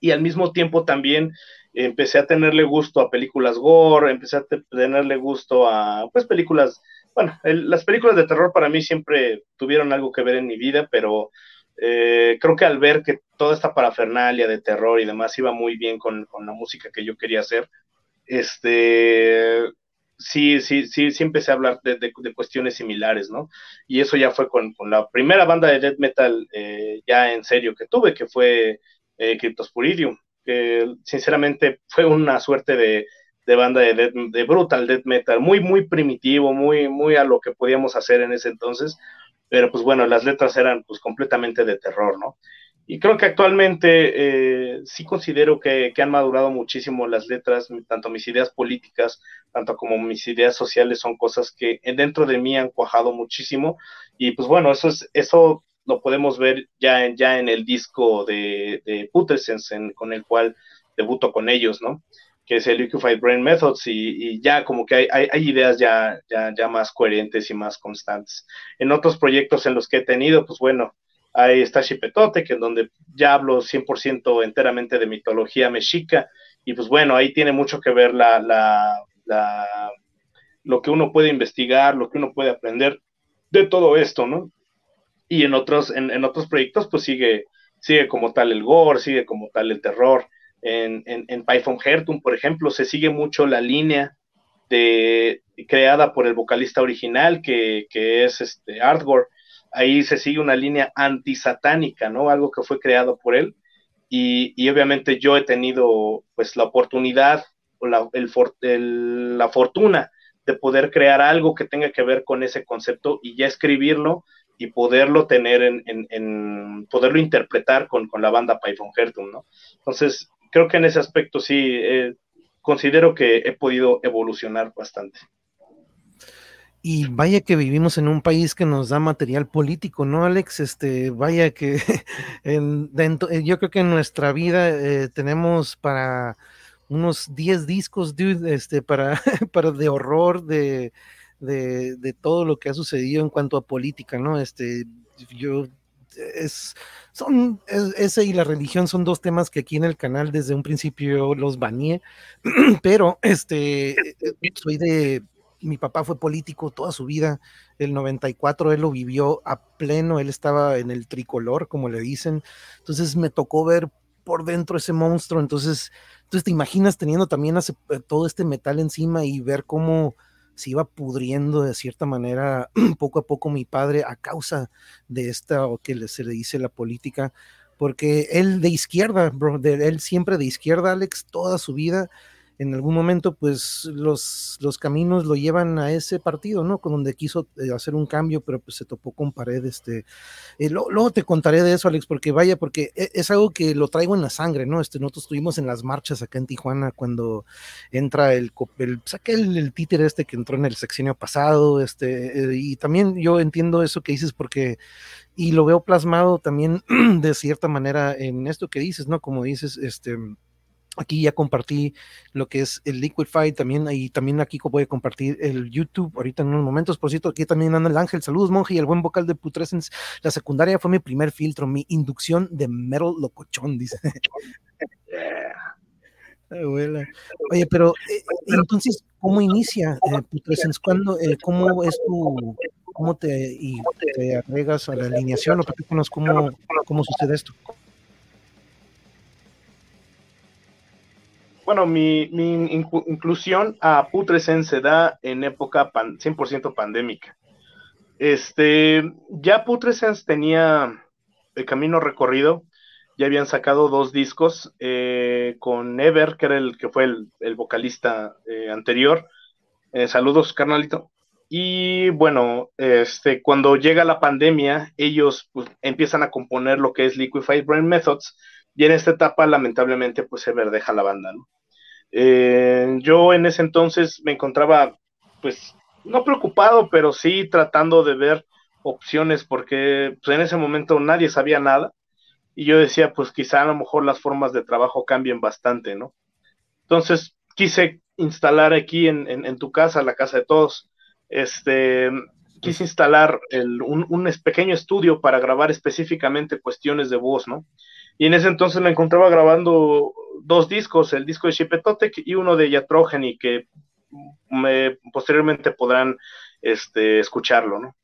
Y al mismo tiempo también empecé a tenerle gusto a películas gore, empecé a tenerle gusto a pues películas, bueno, las películas de terror para mí siempre tuvieron algo que ver en mi vida, pero eh, creo que al ver que toda esta parafernalia de terror y demás iba muy bien con, con la música que yo quería hacer, este, sí, sí, sí, sí empecé a hablar de, de, de cuestiones similares, ¿no? Y eso ya fue con, con la primera banda de death metal eh, ya en serio que tuve, que fue eh, Cryptosporidium que sinceramente fue una suerte de, de banda de, de brutal death metal, muy, muy primitivo, muy, muy a lo que podíamos hacer en ese entonces, pero pues bueno, las letras eran pues completamente de terror, ¿no? Y creo que actualmente eh, sí considero que, que, han madurado muchísimo las letras, tanto mis ideas políticas, tanto como mis ideas sociales son cosas que dentro de mí han cuajado muchísimo. Y pues bueno, eso es, eso lo podemos ver ya en, ya en el disco de, de Putersens, con el cual debuto con ellos, ¿no? Que es el Liquefied Brain Methods, y, ya como que hay, hay, ideas ya, ya, ya más coherentes y más constantes. En otros proyectos en los que he tenido, pues bueno, ahí está Chipetote, que en donde ya hablo 100% enteramente de mitología mexica, y pues bueno, ahí tiene mucho que ver la, la, lo que uno puede investigar, lo que uno puede aprender de todo esto, ¿no? y en otros, en, en, otros proyectos pues sigue, sigue como tal el gore, sigue como tal el terror. En, en, en Python Hertum, por ejemplo, se sigue mucho la línea de, creada por el vocalista original, que, que es este Artgore. Ahí se sigue una línea antisatánica, ¿no? Algo que fue creado por él. Y, y obviamente yo he tenido pues la oportunidad o la, el, el, la fortuna de poder crear algo que tenga que ver con ese concepto y ya escribirlo y poderlo tener en, en, en poderlo interpretar con, con, la banda Python Hertum, ¿no? Entonces, creo que en ese aspecto sí, eh, considero que he podido evolucionar bastante. Y vaya que vivimos en un país que nos da material político, ¿no, Alex? Este, vaya que (laughs) dentro, yo creo que en nuestra vida eh, tenemos para unos 10 discos, dude, este, para, (laughs) para de horror, de, de, todo lo que ha sucedido en cuanto a política, ¿no? Este, yo, es, son, es, ese y la religión son dos temas que aquí en el canal desde un principio los baneé, (clears throat) pero este, soy de, mi papá fue político toda su vida, el 94 él lo vivió a pleno, él estaba en el tricolor, como le dicen, entonces me tocó ver por dentro ese monstruo, entonces, entonces te imaginas teniendo también todo este metal encima y ver cómo se iba pudriendo de cierta manera (clears throat) poco a poco mi padre a causa de esta o que se le dice la política, porque él de izquierda, bro, de, él siempre de izquierda, Alex, toda su vida, en algún momento pues los, los caminos lo llevan a ese partido, ¿no? Con donde quiso eh, hacer un cambio, pero pues se topó con pared, este, eh, luego te contaré de eso, Alex, porque vaya, porque e, es, algo que lo traigo en la sangre, ¿no? Este, nosotros estuvimos en las marchas acá en Tijuana cuando entra el, el saqué el, el títere este que entró en el sexenio pasado, este, eh, y también yo entiendo eso que dices porque y lo veo plasmado también (clears throat) de cierta manera en esto que dices, ¿no? Como dices, este, aquí ya compartí lo que es el Liquify también, y también aquí voy a compartir el YouTube ahorita en unos momentos, por cierto, aquí también anda el Ángel, saludos monje y el buen vocal de Putrescence, la secundaria fue mi primer filtro, mi inducción de metal locochón, dice. (laughs) Oye, pero eh, entonces, ¿cómo inicia eh, Putrescence? ¿Cuándo, eh, ¿Cómo es tu, cómo te, y te agregas a la alineación o platícanos cómo, cómo sucede esto. Bueno, mi, inclusión a Putresen se da en época 100% pandémica. Este, ya Putresen tenía el camino recorrido, ya habían sacado dos discos eh, con Ever, que era el que fue el, vocalista eh, anterior. Eh, saludos, carnalito. Y bueno, este, cuando llega la pandemia, ellos pues, empiezan a componer lo que es Liquefied Brain Methods, y en esta etapa, lamentablemente, pues se deja la banda, ¿no? Eh, yo en ese entonces me encontraba, pues, no preocupado, pero sí tratando de ver opciones, porque pues, en ese momento nadie sabía nada, y yo decía, pues quizá a lo mejor las formas de trabajo cambien bastante, ¿no? Entonces quise instalar aquí en, en tu casa, la casa de todos, este, quise instalar un, pequeño estudio para grabar específicamente cuestiones de voz, ¿no? Y en ese entonces me encontraba grabando dos discos, el disco de Shipetotec y uno de Yatrogeny, que me, posteriormente podrán este, escucharlo, ¿no?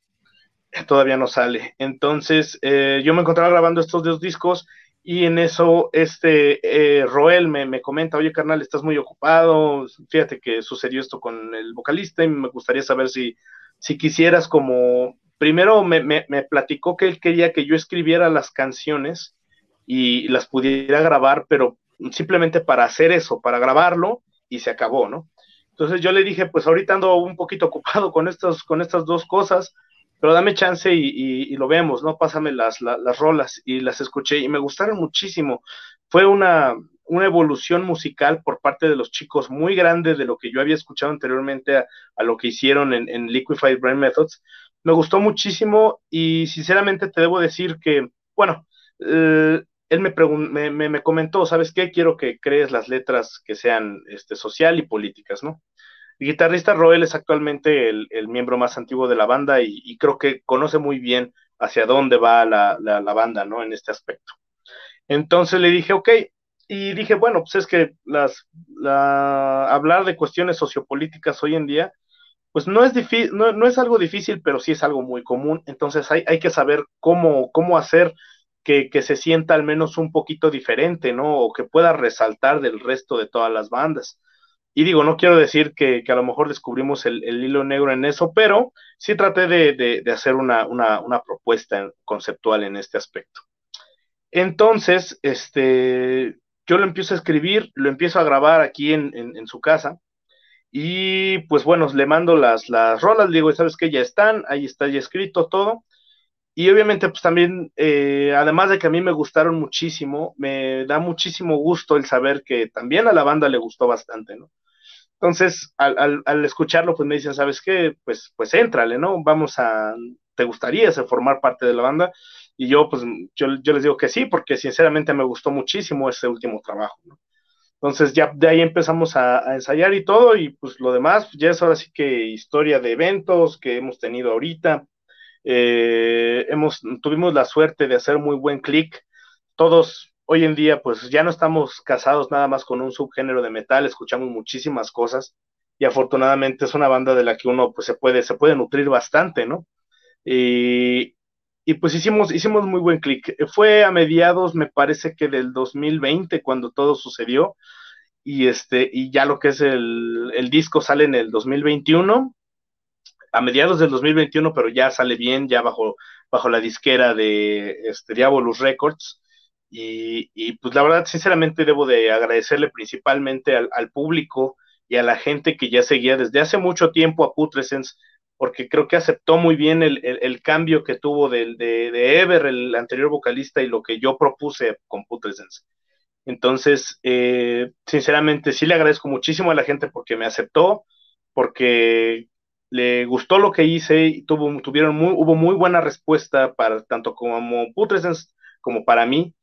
Todavía no sale. Entonces, eh, yo me encontraba grabando estos dos discos y en eso este eh, Roel me, me, comenta, oye carnal, estás muy ocupado, fíjate que sucedió esto con el vocalista y me gustaría saber si, si quisieras como, primero me, me, me platicó que él quería que yo escribiera las canciones y las pudiera grabar, pero simplemente para hacer eso, para grabarlo y se acabó, ¿no? Entonces yo le dije, pues ahorita ando un poquito ocupado con, con estas dos cosas, pero dame chance y, lo vemos, ¿no? Pásame las, las, rolas y las escuché y me gustaron muchísimo. Fue una, una evolución musical por parte de los chicos muy grande de lo que yo había escuchado anteriormente a, lo que hicieron en, en, Liquefied Brain Methods. Me gustó muchísimo y sinceramente te debo decir que, bueno, eh, él me, me, me, comentó, ¿sabes qué? Quiero que crees las letras que sean este, social y políticas, ¿no? El guitarrista Roel es actualmente el, miembro más antiguo de la banda y, creo que conoce muy bien hacia dónde va la, banda, ¿no? En este aspecto. Entonces le dije, ok, y dije, bueno, pues es que las, hablar de cuestiones sociopolíticas hoy en día, pues no es, no, es algo difícil, pero sí es algo muy común. Entonces hay, hay que saber cómo, cómo hacer que, se sienta al menos un poquito diferente, ¿no? O que pueda resaltar del resto de todas las bandas. Y digo, no quiero decir que, a lo mejor descubrimos el, hilo negro en eso, pero sí traté de, hacer una, propuesta conceptual en este aspecto. Entonces, este, yo lo empiezo a escribir, lo empiezo a grabar aquí en, su casa. Y pues bueno, le mando las, las rolas, le digo, ¿sabes qué? Ya están, ahí está ya escrito todo. Y obviamente, pues también, eh, además de que a mí me gustaron muchísimo, me da muchísimo gusto el saber que también a la banda le gustó bastante, ¿no? Entonces, al, al, escucharlo, pues me dicen, ¿sabes qué? Pues, pues éntrale, ¿no? Vamos a, ¿te gustaría formar parte de la banda? Y yo, pues, yo, yo les digo que sí, porque sinceramente me gustó muchísimo ese último trabajo, ¿no? Entonces ya de ahí empezamos a, ensayar y todo, y pues lo demás ya es ahora sí que historia de eventos que hemos tenido ahorita. Eh, hemos, tuvimos la suerte de hacer muy buen click. Todos hoy en día pues ya no estamos casados nada más con un subgénero de metal, escuchamos muchísimas cosas y afortunadamente es una banda de la que uno pues se puede, se puede nutrir bastante, ¿no? Y, y pues hicimos, hicimos muy buen clic. Fue a mediados, me parece que del 2020 cuando todo sucedió y este, y ya lo que es el, el disco sale en el 2021 a mediados del 2021, pero ya sale bien, ya bajo, bajo la disquera de este, Diabolus Records Y, pues la verdad, sinceramente, debo de agradecerle principalmente al, público y a la gente que ya seguía desde hace mucho tiempo a Putrescence, porque creo que aceptó muy bien el, cambio que tuvo de, de, Ever, el anterior vocalista, y lo que yo propuse con Putrescence. Entonces, eh, sinceramente, sí le agradezco muchísimo a la gente porque me aceptó, porque le gustó lo que hice y tuvo, tuvieron muy, hubo muy buena respuesta para tanto como Putrescence como para mí.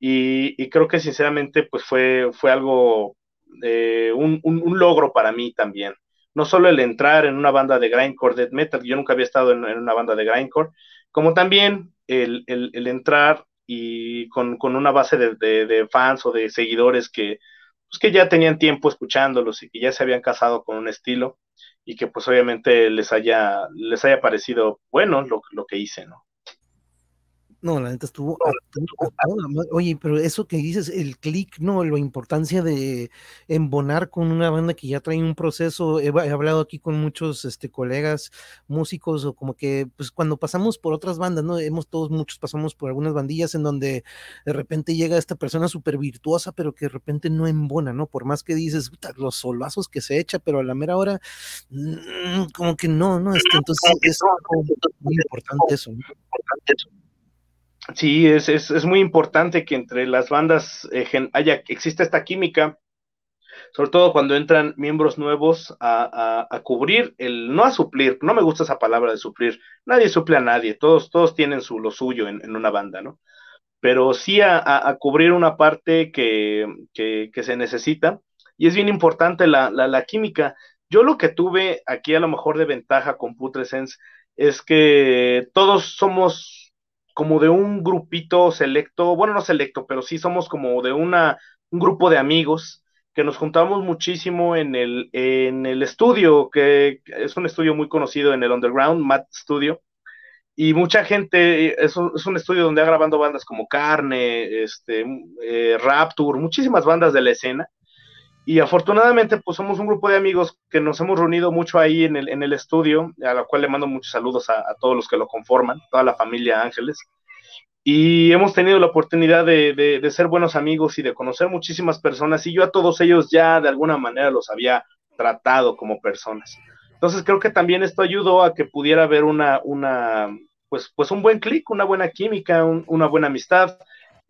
Y, creo que sinceramente pues fue, fue algo, eh, un, logro para mí también. No solo el entrar en una banda de grindcore, death metal, yo nunca había estado en, una banda de grindcore, como también el, entrar y con, una base de, fans o de seguidores que, pues, que ya tenían tiempo escuchándolos y que ya se habían casado con un estilo y que pues obviamente les haya, les haya parecido bueno lo, lo que hice, ¿no? No, la neta estuvo Oye, pero eso que dices, el click, no, la importancia de embonar con una banda que ya trae un proceso. He, hablado aquí con muchos este, colegas músicos, o como que, pues cuando pasamos por otras bandas, ¿no? Hemos todos, muchos pasamos por algunas bandillas en donde de repente llega esta persona súper virtuosa, pero que de repente no embona, ¿no? Por más que dices, los solazos que se echa, pero a la mera hora, mm, como que no, ¿no? Este, entonces es muy importante eso. ¿no? Sí, es, es, es, muy importante que entre las bandas eh, haya, exista esta química, sobre todo cuando entran miembros nuevos a, a, cubrir, el, no a suplir, no me gusta esa palabra de suplir, nadie suple a nadie, todos, todos tienen su, lo suyo en, en una banda, ¿no? Pero sí a, a cubrir una parte que, que, que, se necesita, y es bien importante la, la, la, química. Yo lo que tuve aquí a lo mejor de ventaja con Putrescence es que todos somos como de un grupito selecto, bueno, no selecto, pero sí somos como de una, un grupo de amigos que nos juntamos muchísimo en el, en el estudio, que es un estudio muy conocido en el underground, Matt Studio, y mucha gente, es un, es un estudio donde ha grabando bandas como Carne, este, eh, Rapture, muchísimas bandas de la escena, y afortunadamente, pues somos un grupo de amigos que nos hemos reunido mucho ahí en el, en el estudio, a la cual le mando muchos saludos a, todos los que lo conforman, toda la familia Ángeles. Y hemos tenido la oportunidad de, de, ser buenos amigos y de conocer muchísimas personas. Y yo a todos ellos ya de alguna manera los había tratado como personas. Entonces creo que también esto ayudó a que pudiera haber una, una pues, pues un buen clic, una buena química, una buena amistad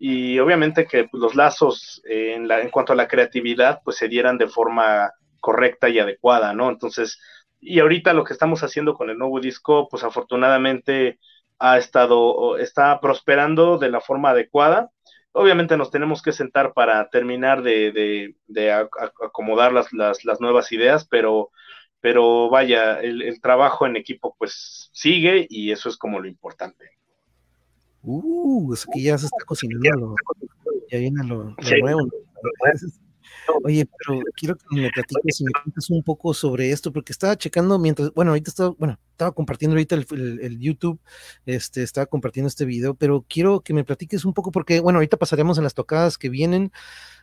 y obviamente que pues, los lazos en, la, en cuanto a la creatividad pues se dieran de forma correcta y adecuada, ¿no? Entonces, y ahorita lo que estamos haciendo con el nuevo disco, pues afortunadamente ha estado, está prosperando de la forma adecuada. Obviamente nos tenemos que sentar para terminar de, acomodar las, nuevas ideas, pero, pero vaya, el, el trabajo en equipo pues sigue y eso es como lo importante. Uh, es que ya se está (laughs) cocinando, ya viene lo, nuevo. Oye, pero quiero que me platiques y me cuentes un poco sobre esto, porque estaba checando mientras, bueno, ahorita estaba, bueno, estaba compartiendo ahorita el, YouTube, este, estaba compartiendo este video, pero quiero que me platiques un poco, porque, bueno, ahorita pasaremos en las tocadas que vienen,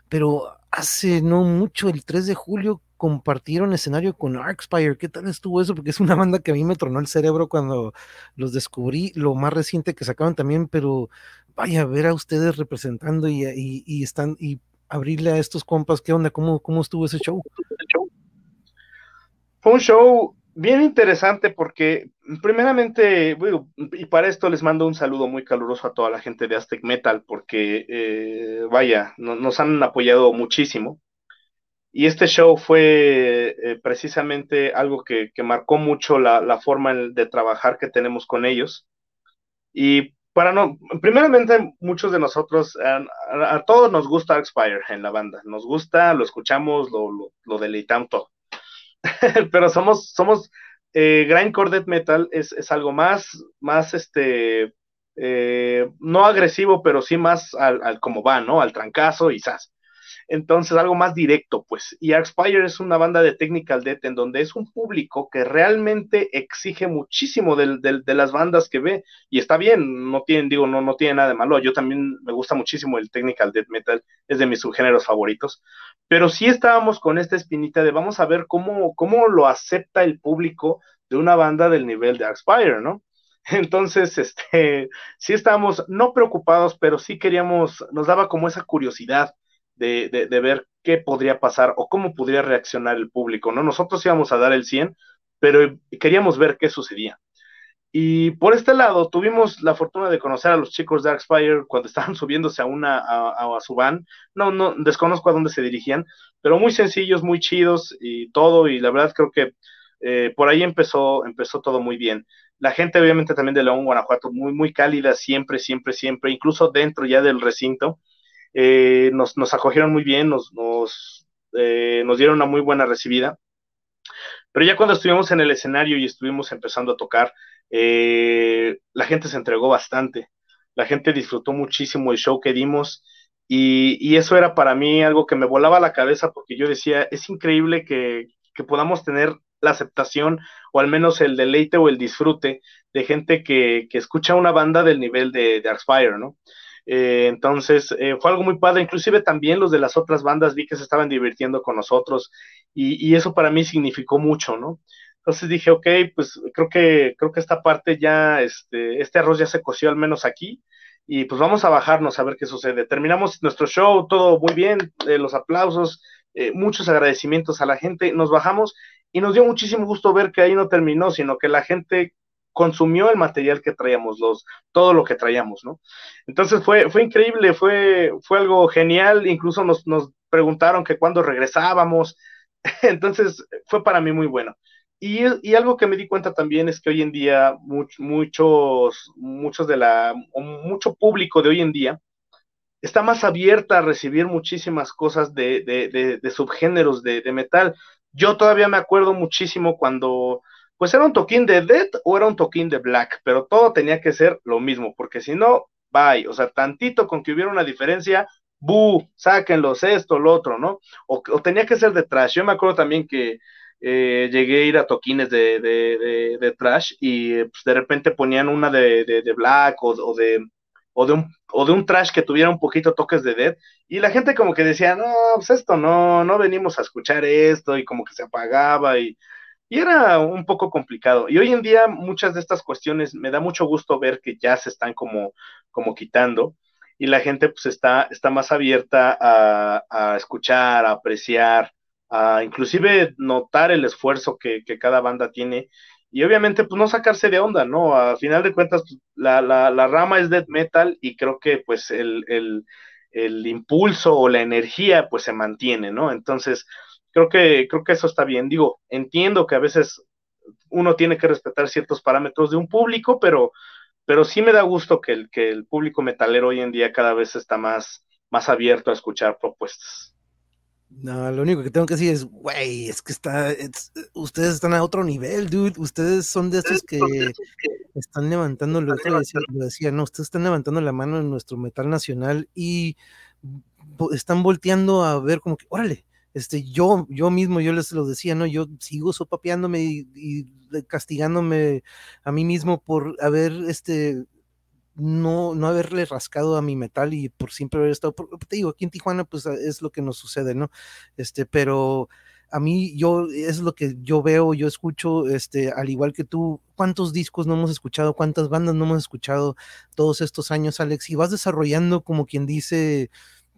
pero hace no mucho, el 3 de julio, compartieron escenario con Arcspire. ¿Qué tal estuvo eso? Porque es una banda que a mí me tronó el cerebro cuando los descubrí, lo más reciente que sacaron también, pero vaya ver a ustedes representando y, y, están y abrirle a estos compas, ¿qué onda? ¿Cómo, cómo estuvo ese show? Fue un show bien interesante porque primeramente, y para esto les mando un saludo muy caluroso a toda la gente de Aztec Metal porque, eh, vaya, nos han apoyado muchísimo. Y este show fue eh, precisamente algo que, marcó mucho la, forma de trabajar que tenemos con ellos. Y para no, primeramente muchos de nosotros, a, todos nos gusta Expire en la banda, nos gusta, lo escuchamos, lo, lo, deleitamos todo. (laughs) Pero somos, somos, eh, Grindcore Metal es, es, algo más, más este, eh, no agresivo, pero sí más al, al como va, ¿no? Al trancazo y zas. Entonces, algo más directo, pues. Y Arxpire es una banda de technical death en donde es un público que realmente exige muchísimo de, las bandas que ve. Y está bien, no tienen, digo, no, no tiene nada de malo. Yo también me gusta muchísimo el technical death metal, es de mis subgéneros favoritos. Pero sí estábamos con esta espinita de vamos a ver cómo, cómo lo acepta el público de una banda del nivel de Arxpire, ¿no? (laughs) Entonces, este, sí estábamos no preocupados, pero sí queríamos, nos daba como esa curiosidad de, ver qué podría pasar o cómo podría reaccionar el público, ¿no? Nosotros íbamos a dar el 100, pero queríamos ver qué sucedía. Y por este lado, tuvimos la fortuna de conocer a los chicos de Darkspire cuando estaban (laughs) subiéndose a una a, su van. No, no, desconozco a dónde se dirigían, pero muy sencillos, muy chidos y todo. Y la verdad creo que eh, por ahí empezó, empezó todo muy bien. La gente, obviamente, también de León, Guanajuato, muy, muy cálida, siempre, siempre, siempre, incluso dentro ya del recinto. Eh, nos, acogieron muy bien, eh, nos dieron una muy buena recibida. Pero ya cuando estuvimos en el escenario y estuvimos empezando a tocar, eh, la gente se entregó bastante, la gente disfrutó muchísimo el show que dimos y, eso era para mí algo que me volaba la cabeza porque yo decía, es increíble que, podamos tener la aceptación o al menos el deleite o el disfrute de gente que, escucha una banda del nivel de, Darkspire, ¿no? Eh, entonces eh, fue algo muy padre, inclusive también los de las otras bandas vi que se estaban divirtiendo con nosotros y, eso para mí significó mucho, ¿no? Entonces dije, ok, pues creo que, creo que esta parte ya, este, este arroz ya se coció al menos aquí, y pues vamos a bajarnos a ver qué sucede. Terminamos nuestro show, todo muy bien, eh, los aplausos, muchos agradecimientos a la gente, nos bajamos y nos dio muchísimo gusto ver que ahí no terminó, sino que la gente consumió el material que traíamos, los, todo lo que traíamos, ¿no? Entonces fue, fue increíble, fue, fue algo genial, incluso nos, nos preguntaron que cuándo regresábamos, (laughs) entonces fue para mí muy bueno. Y, algo que me di cuenta también es que hoy en día muchos, muchos de la, mucho público de hoy en día está más abierta a recibir muchísimas cosas de, de, subgéneros de, metal. Yo todavía me acuerdo muchísimo cuando, pues era un toquín de Death o era un toquín de Black, pero todo tenía que ser lo mismo, porque si no, bye, o sea, tantito con que hubiera una diferencia, bu, sáquenlos, esto, lo otro, ¿no? O, tenía que ser de trash. Yo me acuerdo también que eh, llegué a ir a toquines de, de, trash y pues, de repente ponían una de, black o, de o de un o de un trash que tuviera un poquito toques de dead y la gente como que decía no pues esto no no venimos a escuchar esto y como que se apagaba y, y era un poco complicado y hoy en día muchas de estas cuestiones me da mucho gusto ver que ya se están como como quitando y la gente pues está está más abierta a, escuchar a apreciar a inclusive notar el esfuerzo que, cada banda tiene y obviamente pues no sacarse de onda, ¿no? A final de cuentas pues, la, la, rama es death metal y creo que pues el, el, el, impulso o la energía pues se mantiene, ¿no? Entonces creo que, creo que eso está bien. Digo, entiendo que a veces uno tiene que respetar ciertos parámetros de un público, pero, pero sí me da gusto que el, que el público metalero hoy en día cada vez está más, más abierto a escuchar propuestas. No, lo único que tengo que decir es, güey, es que está, ustedes están a otro nivel, dude. Ustedes son de esos que están levantando, lo, decía, lo decía, no, ustedes están levantando la mano en nuestro metal nacional y están volteando a ver como que, órale, este, yo, yo mismo, yo les lo decía, ¿no? Yo sigo sopapeándome y, y castigándome a mí mismo por haber, este, no, no haberle rascado a mi metal y por siempre haber estado, te digo, aquí en Tijuana pues es lo que nos sucede, ¿no? Este, pero a mí yo es lo que yo veo, yo escucho, este, al igual que tú, cuántos discos no hemos escuchado, cuántas bandas no hemos escuchado todos estos años, Alex, y vas desarrollando como quien dice,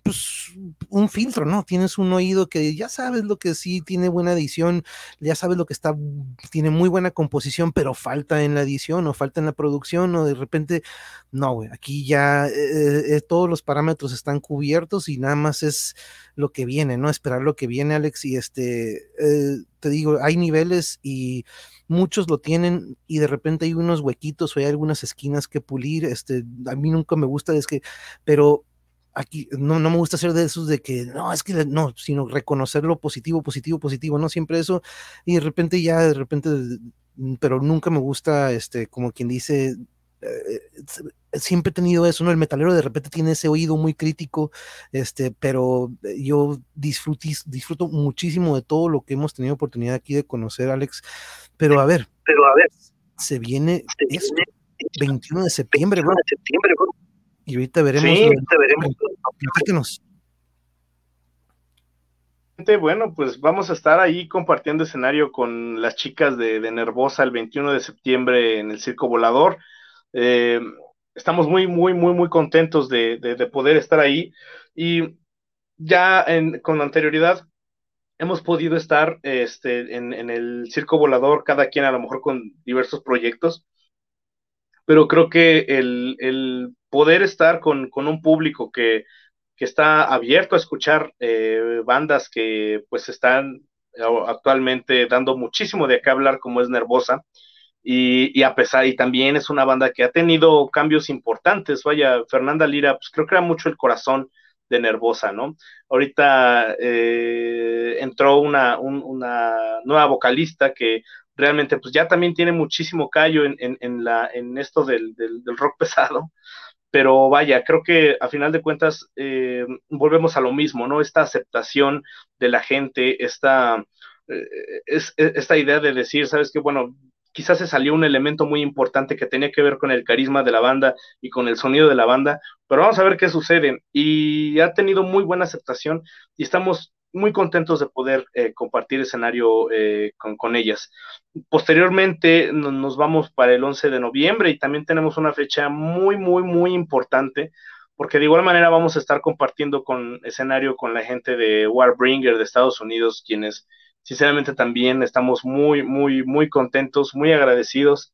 pues, un filtro, ¿no? Tienes un oído que ya sabes lo que sí tiene buena edición, ya sabes lo que está, tiene muy buena composición, pero falta en la edición o falta en la producción o de repente, no, güey, aquí ya eh, eh, todos los parámetros están cubiertos y nada más es lo que viene, ¿no? Esperar lo que viene, Alex, y este, eh, te digo, hay niveles y muchos lo tienen y de repente hay unos huequitos o hay algunas esquinas que pulir, este, a mí nunca me gusta, es que, pero aquí no, no, me gusta ser de esos de que no, es que no, sino reconocer lo positivo, positivo, positivo, no siempre eso, y de repente ya, de repente, mm, pero nunca me gusta, este, como quien dice, eh, siempre he tenido eso, ¿no? El metalero de repente tiene ese oído muy crítico, este, pero yo disfruto muchísimo de todo lo que hemos tenido oportunidad aquí de conocer, Alex, pero a ver, pero a ver, se viene, esto, 21 de septiembre, bro. De septiembre, bro y ahorita veremos. Sí, ahorita veremos. Bueno, pues vamos a estar ahí compartiendo escenario con las chicas de, Nervosa el 21 de septiembre en el Circo Volador. Eh, estamos muy, muy, muy, muy contentos de, poder estar ahí y ya con anterioridad hemos podido estar este, en, el circo volador, cada quien a lo mejor con diversos proyectos, pero creo que el, poder estar con, un público que, está abierto a escuchar eh, bandas que pues están actualmente dando muchísimo de qué hablar como es Nervosa, y, a pesar, y también es una banda que ha tenido cambios importantes, vaya, Fernanda Lira, pues creo que era mucho el corazón de Nervosa, ¿no? Ahorita eh, entró una, una, nueva vocalista que realmente pues ya también tiene muchísimo callo en, en, la, en esto del, del, rock (laughs) pesado, pero vaya, creo que a final de cuentas eh, volvemos a lo mismo, ¿no? Esta aceptación de la gente, esta, eh, es, esta idea de decir, ¿sabes qué? Bueno, quizás se salió un elemento muy importante que tenía que ver con el carisma de la banda y con el sonido de la banda, pero vamos a ver qué sucede. Y ha tenido muy buena aceptación y estamos muy contentos de poder eh, compartir escenario eh, con, ellas. Posteriormente nos vamos para el 11 de noviembre y también tenemos una fecha muy, muy, muy importante porque de igual manera vamos a estar compartiendo con escenario con la gente de Warbringer de Estados Unidos, quienes sinceramente también estamos muy, muy, muy contentos, muy agradecidos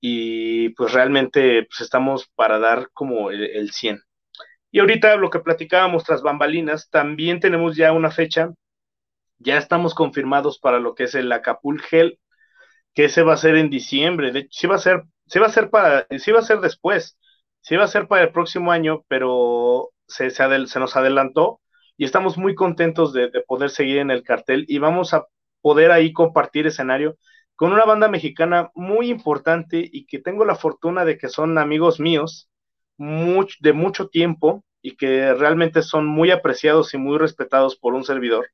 y pues realmente pues estamos para dar como el, 100. Y ahorita lo que platicábamos tras bambalinas, también tenemos ya una fecha, ya estamos confirmados para lo que es el Acapulco que ese va a ser en diciembre, de hecho, sí va a ser, sí va a ser para, sí va a ser después, sí va a ser para el próximo año, pero se, se, se nos adelantó y estamos muy contentos de, poder seguir en el cartel y vamos a poder ahí compartir escenario con una banda mexicana muy importante y que tengo la fortuna de que son amigos míos de mucho tiempo y que realmente son muy apreciados y muy respetados por un servidor.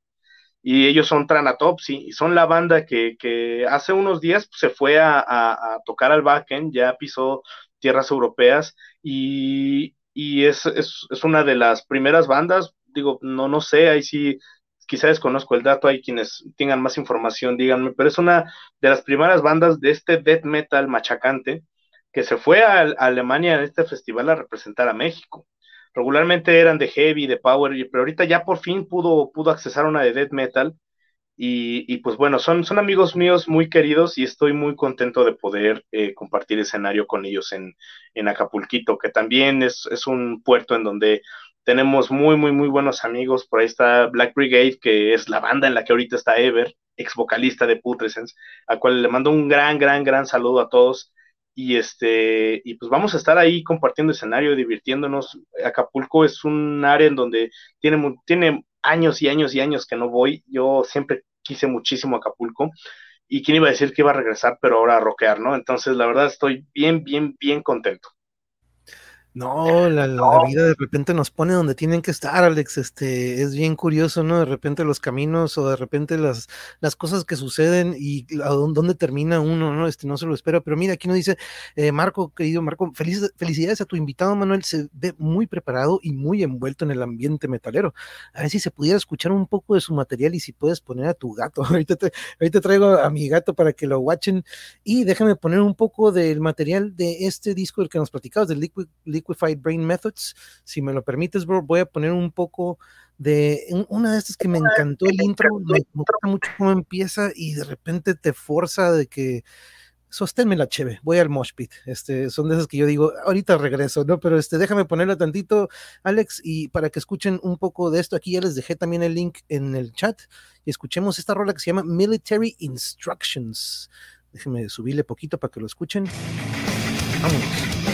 Y ellos son Tranatopsy y son la banda que, hace unos días se fue a, tocar al backend, ya pisó tierras europeas y, es, es, una de las primeras bandas, digo, no, no sé, ahí sí quizá desconozco el dato, hay quienes tengan más información, díganme, pero es una de las primeras bandas de este death metal machacante que se fue a, Alemania en este festival a representar a México. Regularmente eran de heavy, de power, pero ahorita ya por fin pudo, pudo accesar una de death metal. Y, pues bueno, son, son amigos míos muy queridos y estoy muy contento de poder eh, compartir escenario con ellos en, en Acapulquito, que también es, es un puerto en donde tenemos muy, muy, muy buenos amigos. Por ahí está Black Brigade, que es la banda en la que ahorita está Ever, ex vocalista de Putrescence, a cual le mando un gran, gran, gran saludo a todos. Y este, y pues vamos a estar ahí compartiendo escenario, divirtiéndonos. Acapulco es un área en donde tiene, tiene años y años y años que no voy. Yo siempre quise muchísimo Acapulco. Y quién iba a decir que iba a regresar, pero ahora a rockear, ¿no? Entonces, la verdad, estoy bien, bien, bien contento. No, la, vida de repente nos pone donde tienen que estar, Alex. Este, es bien curioso, ¿no? De repente los caminos o de repente las, las cosas que suceden y a dónde termina uno, ¿no? Este, no se lo espera. Pero mira, aquí nos dice eh, Marco, querido Marco, felicidades a tu invitado, Manuel. Se ve muy preparado y muy envuelto en el ambiente metalero. A ver si se pudiera escuchar un poco de su material y si puedes poner a tu gato. (laughs) Ahorita, te, ahorita traigo a mi gato para que lo watchen y déjame poner un poco del material de este disco del que nos platicabas, del Liquid Liquefied Brain Methods. Si me lo permites, bro, voy a poner un poco de una de estas que me encantó el intro, me gusta mucho cómo empieza y de repente te forza de que sosténme la cheve, voy al mosh pit. Este, son de esas que yo digo, ahorita regreso, ¿no? Pero este, déjame ponerlo tantito, Alex, y para que escuchen un poco de esto, aquí ya les dejé también el link en el chat y escuchemos esta rola que se llama Military Instructions. Déjenme subirle poquito para que lo escuchen. Vamos.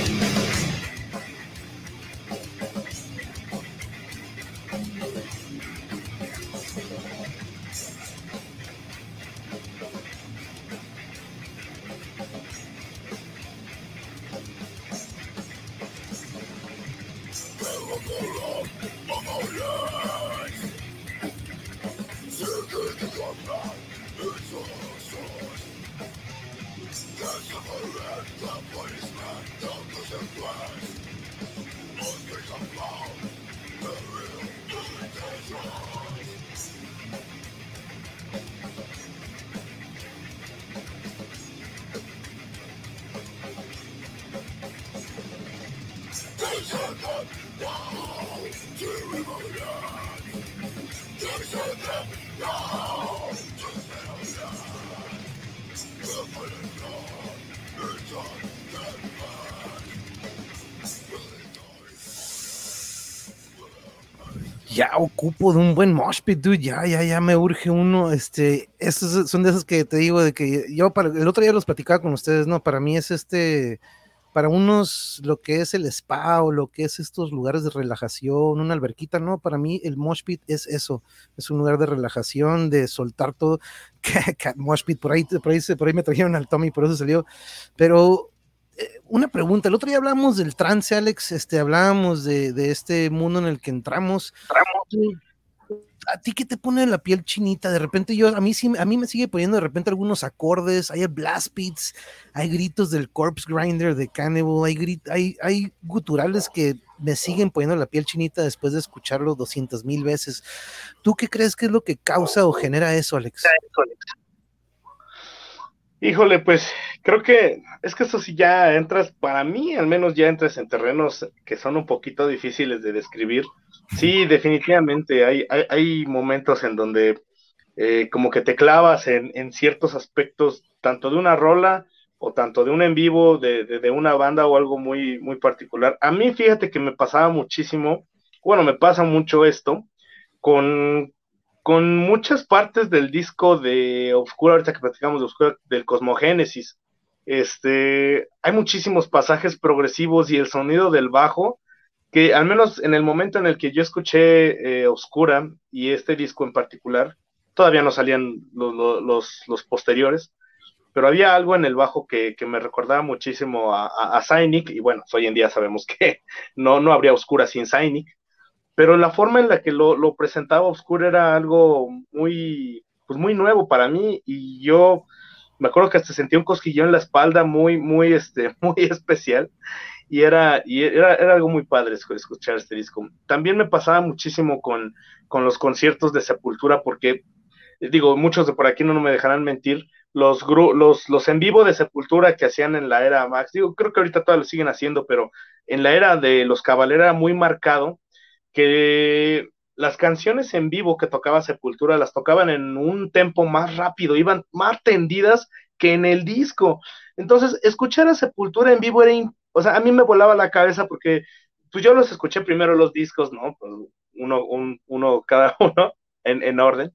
Ocupo de un buen mosh pit, dude, ya, ya, ya me urge uno, este, estos son de esos que te digo, de que yo para, el otro día los platicaba con ustedes, ¿no? Para mí es este, para unos lo que es el spa o lo que es estos lugares de relajación, una alberquita, no, para mí el mosh pit es eso, es un lugar de relajación, de soltar todo, (laughs) mosh pit, por ahí, por ahí, por ahí me trajeron al Tommy, por eso salió, pero una pregunta, el otro día hablamos del trance, Alex, este, hablábamos de, de este mundo en el que entramos. ¿A ti qué te pone la piel chinita? De repente yo, a mí sí, a mí me sigue poniendo de repente algunos acordes, hay blast beats, hay gritos del corpse grinder de Cannibal, hay, hay, hay guturales que me siguen poniendo la piel chinita después de escucharlo 200 mil veces. ¿Tú qué crees que es lo que causa o genera eso, Alex? Híjole, pues creo que es que eso sí ya entras, para mí al menos ya entras en terrenos que son un poquito difíciles de describir. Sí, definitivamente hay, hay, momentos en donde eh, como que te clavas en, ciertos aspectos, tanto de una rola o tanto de un en vivo, de, de, una banda o algo muy, muy particular. A mí fíjate que me pasaba muchísimo, bueno, me pasa mucho esto con, con muchas partes del disco de Obscura, ahorita que platicamos de Obscura, del Cosmogénesis, este, hay muchísimos pasajes progresivos y el sonido del bajo, que al menos en el momento en el que yo escuché eh, Oscura y este disco en particular, todavía no salían los, los, posteriores, pero había algo en el bajo que, me recordaba muchísimo a, a, y bueno, hoy en día sabemos que (laughs) no, no habría Oscura sin Cynic, pero la forma en la que lo, presentaba Obscure era algo muy, pues muy nuevo para mí y yo me acuerdo que hasta sentía un cosquillón en la espalda muy, muy, este, (laughs) muy especial y era, y era, era algo muy padre escuchar este disco. También me pasaba muchísimo con, con los conciertos de Sepultura porque, digo, muchos de por aquí no, me dejarán mentir, los, los, los en vivo de Sepultura que hacían en la era Max, digo, creo que ahorita todavía lo siguen haciendo, pero en la era de los Cabalera era muy marcado que las canciones en vivo que tocaba Sepultura las tocaban en un tempo más rápido, iban más tendidas que en el disco. Entonces, escuchar a Sepultura en vivo era, o sea, a mí me volaba la cabeza porque, pues yo los escuché primero los discos, ¿no? Pues, uno, uno cada (laughs) uno en, orden.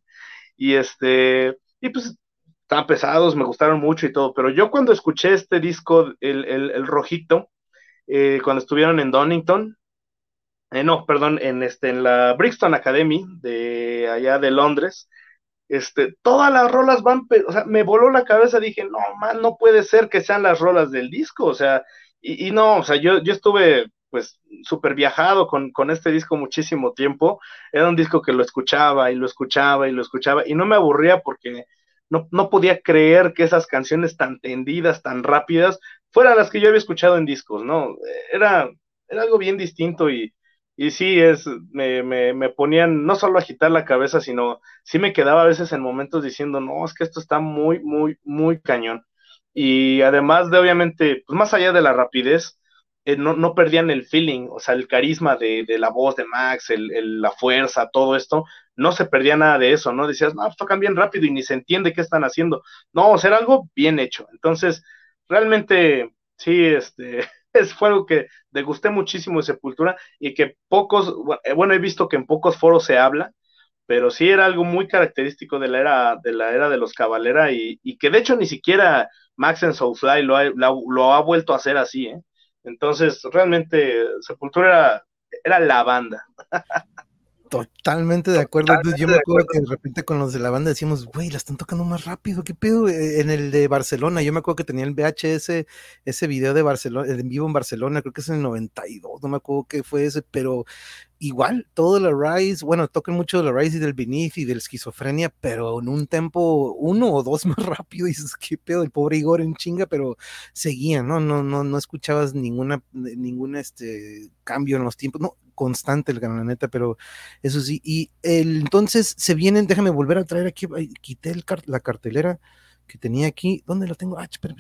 Y este, y pues estaban pesados, me gustaron mucho y todo, pero yo cuando escuché este disco, el, rojito, eh, cuando estuvieron en Donington, eh, no, perdón, en, este, en la Brixton Academy de allá de Londres, este, todas las rolas van, o sea, me voló la cabeza, dije, no, man, no puede ser que sean las rolas del disco, o sea, y, no, o sea, yo, yo estuve pues súper viajado con, con, este disco muchísimo tiempo, era un disco que lo escuchaba y lo escuchaba y lo escuchaba y no me aburría porque no, no podía creer que esas canciones tan tendidas, tan rápidas, fueran las que yo había escuchado en discos, ¿no? Era, era algo bien distinto y, y sí, es, me, me, me, ponían no solo a agitar la cabeza, sino sí me quedaba a veces en momentos diciendo, no, es que esto está muy, muy, muy cañón. Y además de, obviamente, pues más allá de la rapidez, eh, no, no, perdían el feeling, o sea, el carisma de, de la voz de Max, el, la fuerza, todo esto, no se perdía nada de eso, ¿no? Decías, no, pues tocan bien rápido y ni se entiende qué están haciendo. No, o sea, era algo bien hecho. Entonces, realmente, sí, este, (laughs) es, fue algo que degusté muchísimo de Sepultura y que pocos, eh, bueno, he visto que en pocos foros se habla, pero sí era algo muy característico de la era de, la era de los Cabalera y, que de hecho ni siquiera Max and Soulfly lo ha, lo, ha vuelto a hacer así, ¿eh? Entonces, realmente Sepultura era, era la banda. (laughs) Totalmente de acuerdo. yo me acuerdo que de repente con los de la banda decíamos, güey, la están tocando más rápido, ¿qué pedo? Eh, en el de Barcelona, yo me acuerdo que tenía el VHS, ese video de Barcelona, el en vivo en Barcelona, creo que es en el 92, no me acuerdo qué fue ese, pero igual, todo la Rise, bueno, tocan mucho de la Rise y del Beneath y del esquizofrenia, pero en un tempo uno o dos (laughs) más rápido, y dices, qué pedo, el pobre Igor en chinga, pero seguía, ¿no? No, no, no escuchabas ninguna, ningún este cambio en los tiempos, no, constante el la neta, pero eso sí, y el, entonces se vienen, déjame volver a traer aquí, quité el la cartelera, que tenía aquí. ¿Dónde lo tengo? Ah, espera,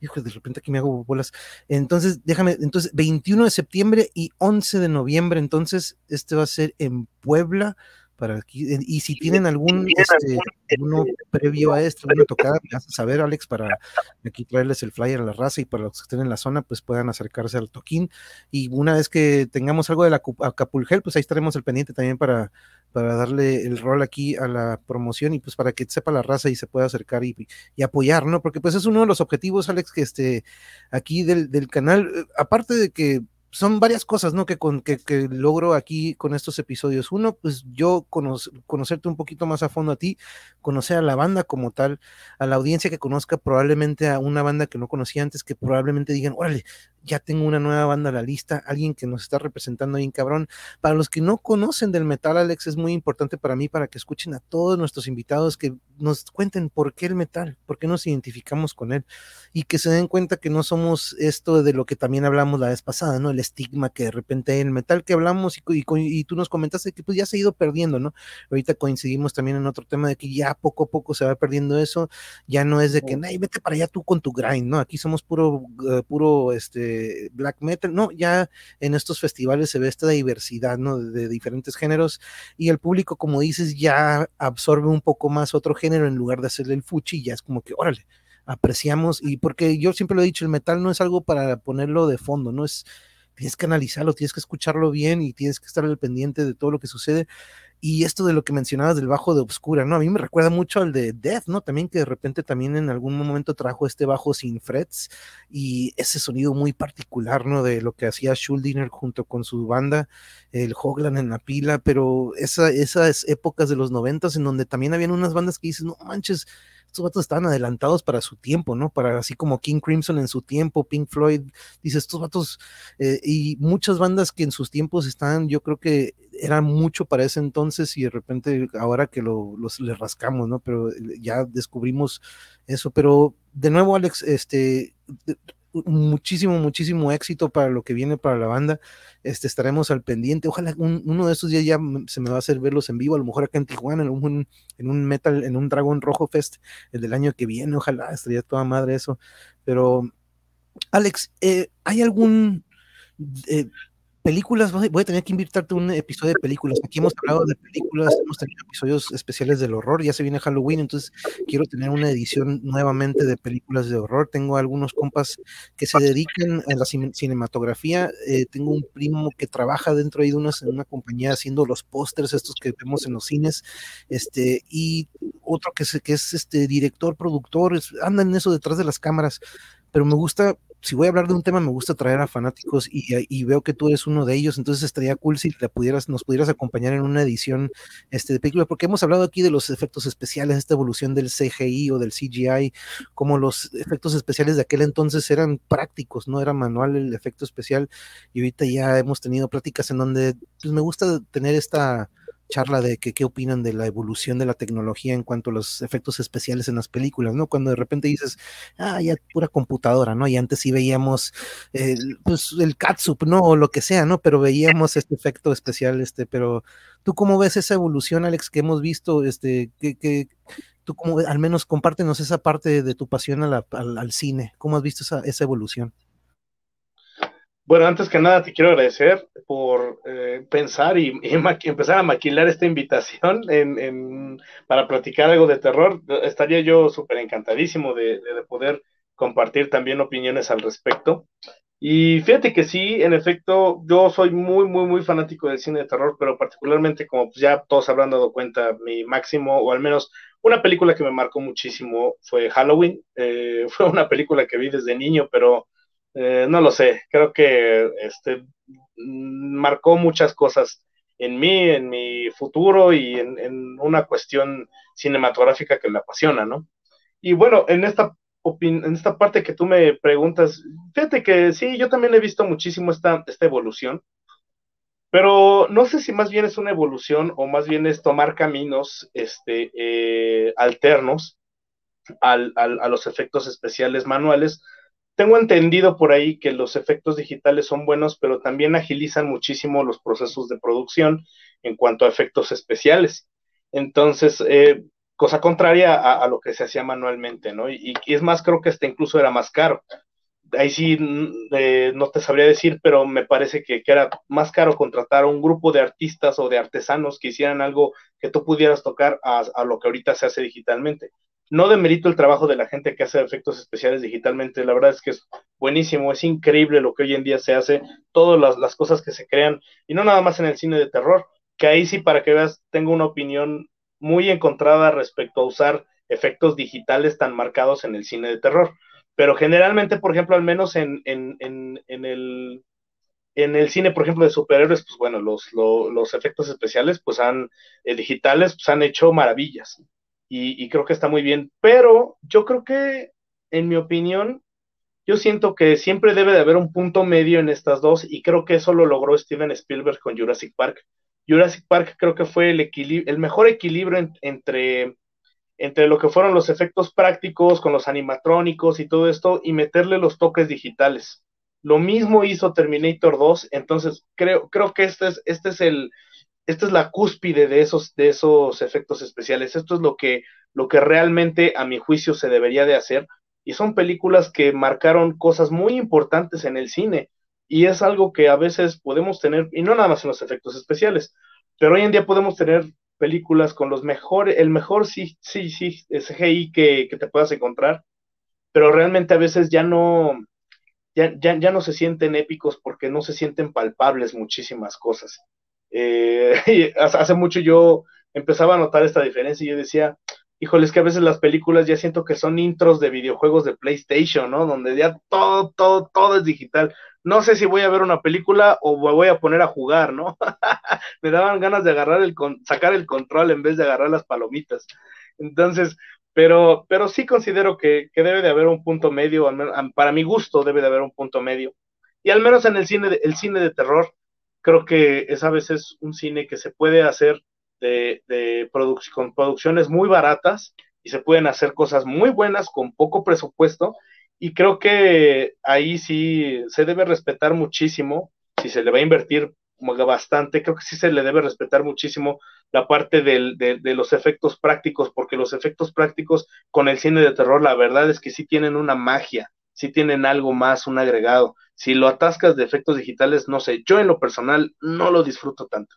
Hijo, de repente aquí me hago bolas. Entonces, déjame, entonces, 21 de septiembre y 11 de noviembre, entonces, este va a ser en Puebla para aquí. Y si tienen algún este, uno previo a esto, una tocada, me haces saber, Alex, para aquí traerles el flyer a la raza y para los que estén en la zona, pues puedan acercarse al toquín. Y una vez que tengamos algo de la Acapulgel, pues ahí estaremos al pendiente también para, para darle el rol aquí a la promoción y pues para que sepa la raza y se pueda acercar y, y apoyar, ¿no? Porque pues es uno de los objetivos, Alex, que este aquí del, del canal, eh, aparte de que son varias cosas, ¿no? Que, con, que, que, logro aquí con estos episodios. Uno, pues yo conocerte un poquito más a fondo a ti, conocer a la banda como tal, a la audiencia que conozca probablemente a una banda que no conocía antes, que probablemente digan, órale, ya tengo una nueva banda a la lista, alguien que nos está representando bien cabrón. Para los que no conocen del metal, Alex, es muy importante para mí, para que escuchen a todos nuestros invitados, que nos cuenten por qué el metal, por qué nos identificamos con él, y que se den cuenta que no somos esto de lo que también hablamos la vez pasada, ¿no? El estigma que de repente el metal que hablamos y, y, y tú nos comentaste que pues ya se ha ido perdiendo, ¿no? Ahorita coincidimos también en otro tema de que ya poco a poco se va perdiendo eso, ya no es de que, hey, vete para allá tú con tu grind, ¿no? Aquí somos puro, uh, puro, este, black metal, no, ya en estos festivales se ve esta diversidad, ¿no? De, de, diferentes géneros y el público, como dices, ya absorbe un poco más otro género en lugar de hacerle el fuchi, ya es como que, órale, apreciamos y porque yo siempre lo he dicho, el metal no es algo para ponerlo de fondo, no es, tienes que analizarlo, tienes que escucharlo bien y tienes que estar al pendiente de todo lo que sucede y esto de lo que mencionabas del bajo de Obscura, ¿no? A mí me recuerda mucho al de Death, ¿no? También que de repente también en algún momento trajo este bajo sin frets y ese sonido muy particular, ¿no? De lo que hacía Schuldiner junto con su banda, el Hoglan en la pila, pero esa, esas épocas de los noventas en donde también habían unas bandas que dices, no manches, estos vatos estaban adelantados para su tiempo, ¿no? Para así como King Crimson en su tiempo, Pink Floyd, dice, estos vatos, eh, y muchas bandas que en sus tiempos estaban, yo creo que era mucho para ese entonces y de repente ahora que lo, los, le rascamos, ¿no? Pero ya descubrimos eso, pero de nuevo, Alex, este, muchísimo, muchísimo éxito para lo que viene para la banda. Este, estaremos al pendiente. Ojalá un, uno de estos días ya se me va a hacer verlos en vivo, a lo mejor acá en Tijuana, en un, en un Metal, en un Dragón Rojo Fest, el del año que viene. Ojalá estaría toda madre eso. Pero, Alex, eh, ¿hay algún eh, películas, voy a tener que invitarte un episodio de películas. Aquí hemos hablado de películas, hemos tenido episodios especiales del horror, ya se viene Halloween, entonces quiero tener una edición nuevamente de películas de horror. Tengo algunos compas que se dedican a la cinematografía, eh, tengo un primo que trabaja dentro de una, una compañía haciendo los pósters estos que vemos en los cines, este, y otro que, que es este director, productor, es, anda en eso detrás de las cámaras, pero me gusta si voy a hablar de un tema, me gusta traer a fanáticos y, y, veo que tú eres uno de ellos, entonces estaría cool si pudieras, nos pudieras acompañar en una edición este, de película, porque hemos hablado aquí de los efectos especiales, esta evolución del CGI o del CGI, como los efectos especiales de aquel entonces eran prácticos, no era manual el efecto especial, y ahorita ya hemos tenido pláticas en donde pues, me gusta tener esta charla de que qué opinan de la evolución de la tecnología en cuanto a los efectos especiales en las películas, ¿no? Cuando de repente dices, ah, ya pura computadora, ¿no? Y antes sí veíamos el, pues, el catsup, ¿no? O lo que sea, ¿no? Pero veíamos este efecto especial, este, pero tú cómo ves esa evolución, Alex, que hemos visto, este, que, que tú como, al menos compártenos esa parte de tu pasión al, al, cine, ¿cómo has visto esa, esa evolución? Bueno, antes que nada te quiero agradecer por eh, pensar y, y empezar a maquilar esta invitación en, en, para platicar algo de terror. Estaría yo súper encantadísimo de, de, de, poder compartir también opiniones al respecto. Y fíjate que sí, en efecto, yo soy muy, muy, muy fanático del cine de terror, pero particularmente como pues ya todos habrán dado cuenta, mi máximo, o al menos una película que me marcó muchísimo fue Halloween. Eh, (laughs) fue una película que vi desde niño, pero eh, no lo sé, creo que este marcó muchas cosas en mí, en mi futuro y en, en, una cuestión cinematográfica que me apasiona, ¿no? Y bueno, en esta, en esta parte que tú me preguntas, fíjate que sí, yo también he visto muchísimo esta, esta evolución, pero no sé si más bien es una evolución o más bien es tomar caminos este, eh, alternos al, al, a los efectos especiales manuales, tengo entendido por ahí que los efectos digitales son buenos, pero también agilizan muchísimo los procesos de producción en cuanto a efectos especiales. Entonces, eh, cosa contraria a, lo que se hacía manualmente, ¿no? Y, es más, creo que este incluso era más caro ahí sí eh, no te sabría decir, pero me parece que, era más caro contratar a un grupo de artistas o de artesanos que hicieran algo que tú pudieras tocar a, lo que ahorita se hace digitalmente. No demerito el trabajo de la gente que hace efectos especiales digitalmente, la verdad es que es buenísimo, es increíble lo que hoy en día se hace, todas las, cosas que se crean, y no nada más en el cine de terror, que ahí sí, para que veas, tengo una opinión muy encontrada respecto a usar efectos digitales tan marcados en el cine de terror pero generalmente, por ejemplo, al menos en, en, en, el, en el cine, por ejemplo, de superhéroes, pues bueno, los, los, efectos especiales, pues han, eh, digitales, pues han hecho maravillas. Y, y, creo que está muy bien. Pero yo creo que, en mi opinión, yo siento que siempre debe de haber un punto medio en estas dos, y creo que eso lo logró Steven Spielberg con Jurassic Park. Jurassic Park creo que fue el, el mejor equilibrio entre entre lo que fueron los efectos prácticos con los animatrónicos y todo esto y meterle los toques digitales. Lo mismo hizo Terminator 2, entonces creo, creo que este es, este es el, esta es la cúspide de esos, de esos efectos especiales. Esto es lo que, lo que realmente, a mi juicio, se debería de hacer. Y son películas que marcaron cosas muy importantes en el cine. Y es algo que a veces podemos tener, y no nada más en los efectos especiales, pero hoy en día podemos tener películas con los mejores, el mejor sí, sí, sí, CGI que, que te puedas encontrar, pero realmente a veces ya no, ya, ya, ya, no se sienten épicos porque no se sienten palpables muchísimas cosas. Eh, (laughs) hace mucho yo empezaba a notar esta diferencia y yo decía, híjole, es que a veces las películas ya siento que son intros de videojuegos de PlayStation, ¿no? Donde ya todo, todo, todo es digital no sé si voy a ver una película o me voy a poner a jugar, ¿no? (laughs) me daban ganas de agarrar el sacar el control en vez de agarrar las palomitas. Entonces, pero, pero sí considero que, debe de haber un punto medio, para mi gusto debe de haber un punto medio. Y al menos en el cine de, el cine de terror, creo que es a veces un cine que se puede hacer de, de con producciones muy baratas y se pueden hacer cosas muy buenas con poco presupuesto. Y creo que ahí sí se debe respetar muchísimo, si se le va a invertir bastante, creo que sí se le debe respetar muchísimo la parte de, los efectos prácticos, porque los efectos prácticos con el cine de terror, la verdad es que sí tienen una magia, sí tienen algo más, un agregado. Si lo atascas de efectos digitales, no sé, yo en lo personal no lo disfruto tanto.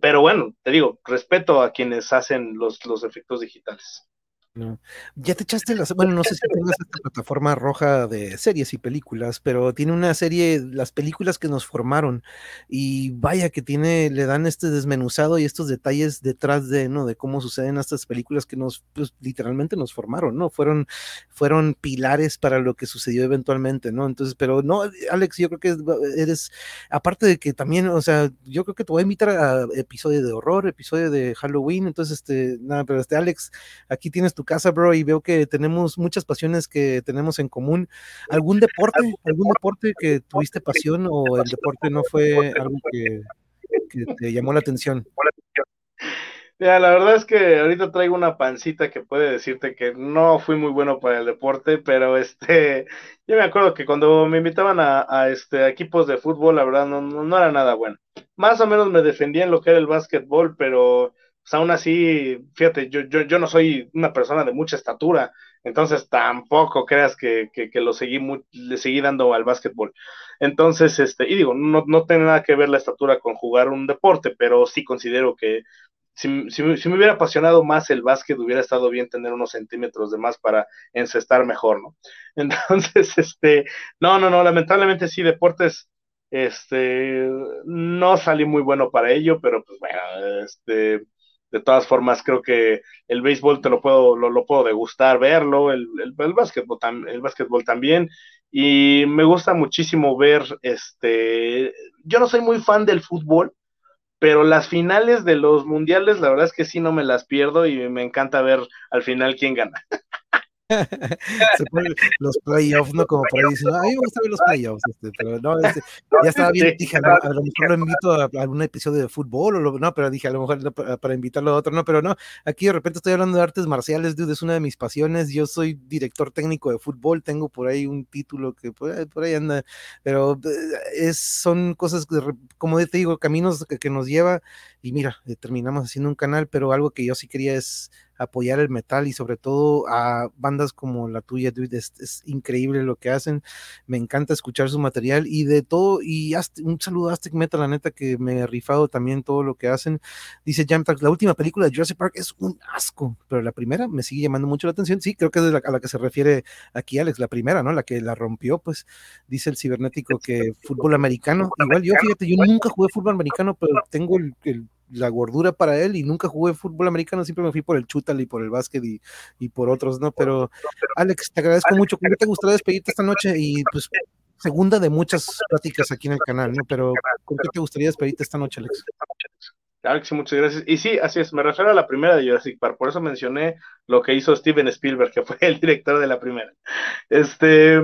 Pero bueno, te digo, respeto a quienes hacen los, los efectos digitales. No. Ya te echaste las. Bueno, no sé si tengas esta plataforma roja de series y películas, pero tiene una serie, las películas que nos formaron. Y vaya que tiene, le dan este desmenuzado y estos detalles detrás de, ¿no? De cómo suceden estas películas que nos, pues, literalmente nos formaron, ¿no? Fueron, fueron pilares para lo que sucedió eventualmente, ¿no? Entonces, pero no, Alex, yo creo que eres, aparte de que también, o sea, yo creo que te voy a invitar a episodio de horror, episodio de Halloween. Entonces, este, nada, pero este, Alex, aquí tienes tu casa, bro, y veo que tenemos muchas pasiones que tenemos en común. ¿Algún deporte, algún deporte que tuviste pasión o el deporte no fue algo que, te llamó la atención? Ya, la verdad es que ahorita traigo una pancita que puede decirte que no fui muy bueno para el deporte, pero este, yo me acuerdo que cuando me invitaban a, este, equipos de fútbol, la verdad no, no, era nada bueno. Más o menos me defendía en lo que era el básquetbol, pero pues aún así, fíjate, yo, yo, yo no soy una persona de mucha estatura, entonces tampoco creas que, que, lo seguí le seguí dando al básquetbol. Entonces, este, y digo, no, no tiene nada que ver la estatura con jugar un deporte, pero sí considero que si, si, me hubiera apasionado más el básquet, hubiera estado bien tener unos centímetros de más para encestar mejor, ¿no? (laughs) Entonces, este, no, no, no, lamentablemente sí, deportes, este, no salí muy bueno para ello, pero pues bueno, este, de todas formas, creo que el béisbol te lo puedo, lo, puedo degustar, verlo, el, el, el, básquetbol, el básquetbol también. Y me gusta muchísimo ver, este, yo no soy muy fan del fútbol, pero las finales de los mundiales, la verdad es que sí no me las pierdo y me encanta ver al final quién gana. (laughs) (laughs) los playoffs, ¿no? Como por ahí dicen, a mí me gusta ver los playoffs, este, pero no, este, ya estaba bien, dije, a lo, mejor lo invito a, algún episodio de fútbol, o no, pero dije, a lo mejor para, invitarlo a otro, no, pero no, aquí de repente estoy hablando de artes marciales, dude, es una de mis pasiones, yo soy director técnico de fútbol, tengo por ahí un título que por ahí, anda, pero eh, es, son cosas, que, como te digo, caminos que, que nos lleva, y mira, eh, terminamos haciendo un canal, pero algo que yo sí quería es apoyar el metal y sobre todo a bandas como la tuya, dude, es, increíble lo que hacen, me encanta escuchar su material y de todo, y un saludo a Aztec Metal, la neta que me he rifado también todo lo que hacen, dice Jamtrax, la última película de Jurassic Park es un asco, pero la primera me sigue llamando mucho la atención, sí, creo que es a la que se refiere aquí Alex, la primera, ¿no? La que la rompió, pues dice el cibernético que fútbol americano, igual yo, fíjate, yo nunca jugué fútbol americano, pero tengo la gordura para él y nunca jugué fútbol americano, siempre me fui por el chutal y por el básquet y, por otros, ¿no? Pero Alex, te agradezco mucho. ¿Cómo te gustaría despedirte esta noche? Y pues segunda de muchas pláticas aquí en el canal, ¿no? Pero ¿con qué te gustaría despedirte esta noche, Alex? Sí, muchas gracias. Y sí, así es, me refiero a la primera de Jurassic Park, por eso mencioné lo que hizo Steven Spielberg, que fue el director de la primera. Este,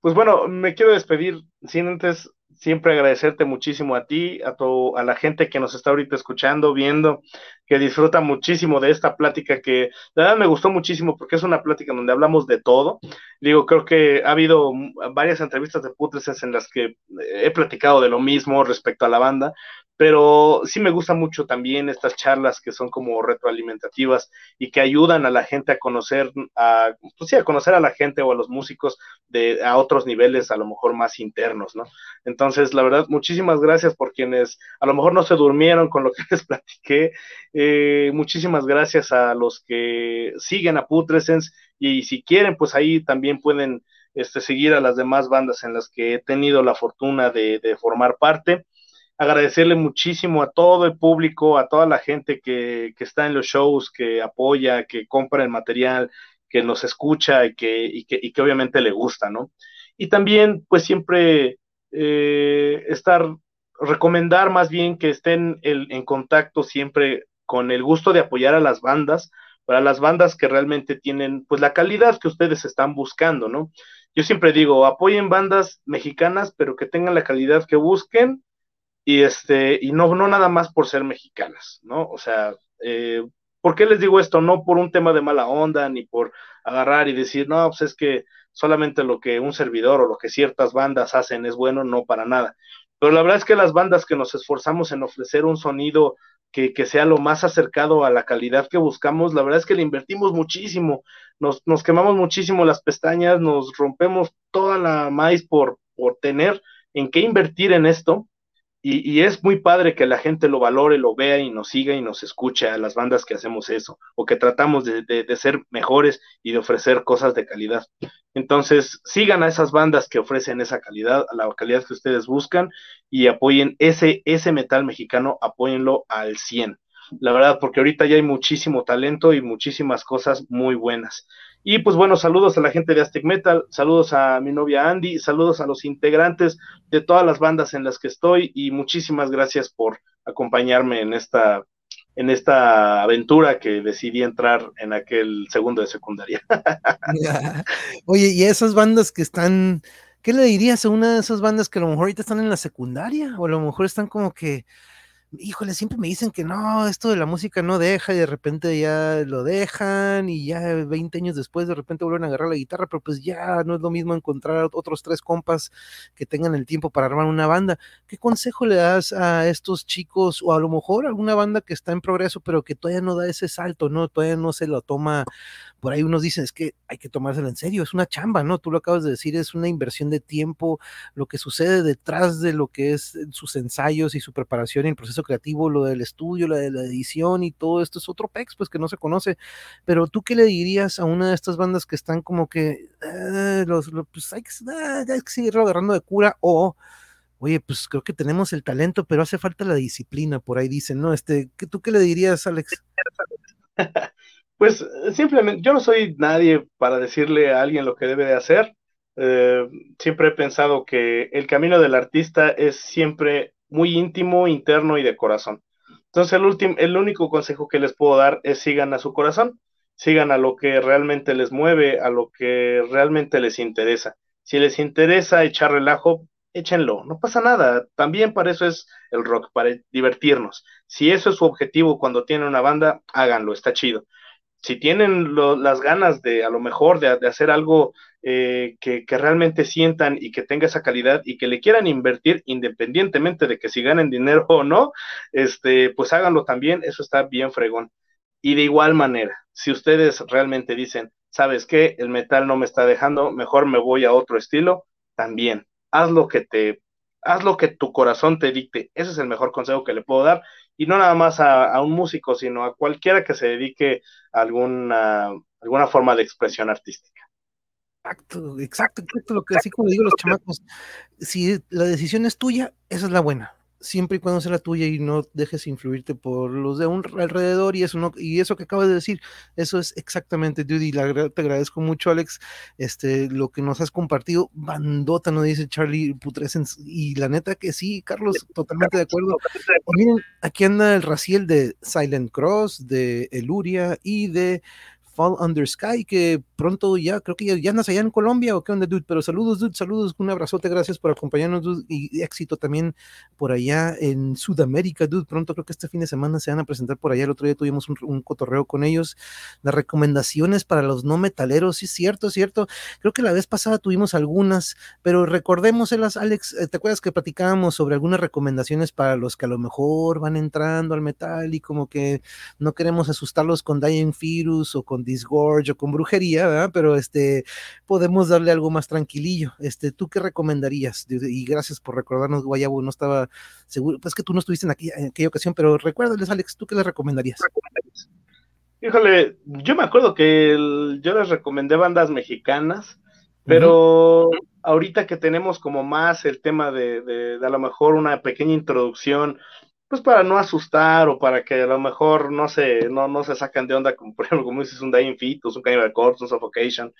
pues bueno, me quiero despedir sin antes siempre agradecerte muchísimo a ti, a, tu, a la gente que nos está ahorita escuchando, viendo, que disfruta muchísimo de esta plática que de verdad me gustó muchísimo porque es una plática donde hablamos de todo. Digo, creo que ha habido varias entrevistas de Putrescence en las que he platicado de lo mismo respecto a la banda, pero sí me gustan mucho también estas charlas que son como retroalimentativas y que ayudan a la gente a conocer, a, pues sí, a conocer a la gente o a los músicos de, a otros niveles, a lo mejor más internos, ¿no? Entonces, la verdad, muchísimas gracias por quienes a lo mejor no se durmieron con lo que (laughs) les platiqué. Eh, muchísimas gracias a los que siguen a Putrescence y si quieren, pues ahí también pueden este, seguir a las demás bandas en las que he tenido la fortuna de, de formar parte agradecerle muchísimo a todo el público, a toda la gente que, que, está en los shows, que apoya, que compra el material, que nos escucha y que, y que, y que obviamente le gusta, ¿no? Y también, pues siempre eh, estar, recomendar más bien que estén en contacto siempre con el gusto de apoyar a las bandas, para las bandas que realmente tienen, pues la calidad que ustedes están buscando, ¿no? Yo siempre digo, apoyen bandas mexicanas, pero que tengan la calidad que busquen y este, y no, no nada más por ser mexicanas, ¿no? O sea, eh, ¿por qué les digo esto? No por un tema de mala onda, ni por agarrar y decir, no, pues es que solamente lo que un servidor o lo que ciertas bandas hacen es bueno, no para nada. Pero la verdad es que las bandas que nos esforzamos en ofrecer un sonido que, que, sea lo más acercado a la calidad que buscamos, la verdad es que le invertimos muchísimo, nos, nos quemamos muchísimo las pestañas, nos rompemos toda la maíz por, por tener en qué invertir en esto y, es muy padre que la gente lo valore, lo vea y nos siga y nos escuche a las bandas que hacemos eso, o que tratamos de, ser mejores y de ofrecer cosas de calidad. Entonces, sigan a esas bandas que ofrecen esa calidad, a la calidad que ustedes buscan, y apoyen ese, ese metal mexicano, apóyenlo al 100. La verdad, porque ahorita ya hay muchísimo talento y muchísimas cosas muy buenas. Y pues bueno, saludos a la gente de Aztec Metal, saludos a mi novia Andy, saludos a los integrantes de todas las bandas en las que estoy y muchísimas gracias por acompañarme en esta en esta aventura que decidí entrar en aquel segundo de secundaria. (laughs) (laughs) Oye, y esas bandas que están, ¿qué le dirías a una de esas bandas que a lo mejor ahorita están en la secundaria o a lo mejor están como que híjole, siempre me dicen que no, esto de la música no deja y de repente ya lo dejan y ya 20 años después de repente vuelven a agarrar la guitarra, pero pues ya no es lo mismo encontrar otros tres compas que tengan el tiempo para armar una banda. ¿Qué consejo le das a estos chicos o a lo mejor alguna banda que está en progreso pero que todavía no da ese salto, no, todavía no se lo toma por ahí unos dicen es que hay que tomárselo en serio, es una chamba, ¿no? Tú lo acabas de decir, es una inversión de tiempo, lo que sucede detrás de lo que es sus ensayos y su preparación y el proceso creativo, lo del estudio, lo de la edición y todo esto es otro pex, pues que no se conoce. Pero tú qué le dirías a una de estas bandas que están como que, ah, pues hay que, ah, hay que seguirlo agarrando de cura o oye, pues creo que tenemos el talento, pero hace falta la disciplina, por ahí dicen, ¿no? Este, ¿tú qué le dirías, Alex? (laughs) Pues simplemente, yo no soy nadie para decirle a alguien lo que debe de hacer. Eh, siempre he pensado que el camino del artista es siempre muy íntimo, interno y de corazón. Entonces, el, último, el único consejo que les puedo dar es sigan a su corazón, sigan a lo que realmente les mueve, a lo que realmente les interesa. Si les interesa echar relajo, échenlo, no pasa nada. También para eso es el rock, para divertirnos. Si eso es su objetivo cuando tienen una banda, háganlo, está chido si tienen las ganas de a lo mejor de, hacer algo eh, que, realmente sientan y que tenga esa calidad y que le quieran invertir independientemente de que si ganen dinero o no, este, pues háganlo también, eso está bien fregón. Y de igual manera, si ustedes realmente dicen, ¿sabes qué? El metal no me está dejando, mejor me voy a otro estilo, también. Haz lo que te, haz lo que tu corazón te dicte. Ese es el mejor consejo que le puedo dar. Y no nada más a, un músico, sino a cualquiera que se dedique a alguna, alguna forma de expresión artística. Exacto, exacto, exacto, lo que así como digo los chamacos, si la decisión es tuya, esa es la buena siempre y cuando sea la tuya y no dejes influirte por los de un alrededor y eso no y eso que acabas de decir eso es exactamente Judy te agradezco mucho Alex este lo que nos has compartido bandota no dice Charlie Putrescens y la neta que sí Carlos totalmente de acuerdo. Miren aquí anda el Raciel de Silent Cross de Eluria y de Fall Under Sky, que pronto ya, creo que ya, ya andas allá en Colombia o qué onda, dude. Pero saludos, dude, saludos, un abrazote, gracias por acompañarnos, dude, y éxito también por allá en Sudamérica, dude. Pronto creo que este fin de semana se van a presentar por allá. El otro día tuvimos un, cotorreo con ellos. Las recomendaciones para los no metaleros, sí, cierto, cierto. Creo que la vez pasada tuvimos algunas, pero recordémoselas, Alex. Eh, ¿Te acuerdas que platicábamos sobre algunas recomendaciones para los que a lo mejor van entrando al metal y como que no queremos asustarlos con Dying Virus o con Disgorge o con brujería, ¿verdad? Pero este, podemos darle algo más tranquilillo. Este, ¿tú qué recomendarías? Y gracias por recordarnos, Guayabo, no estaba seguro, pues que tú no estuviste en aquella, en aquella ocasión, pero recuérdales, Alex, ¿tú qué les recomendarías? Híjole, yo me acuerdo que yo les recomendé bandas mexicanas, pero ahorita que tenemos como más el tema de, de, de, a lo mejor una pequeña introducción pues para no asustar o para que a lo mejor no se, no, no se sacan de onda, como (laughs) por ejemplo, como dices, un Dying Fetus, un Cannibal Corpse, un Suffocation,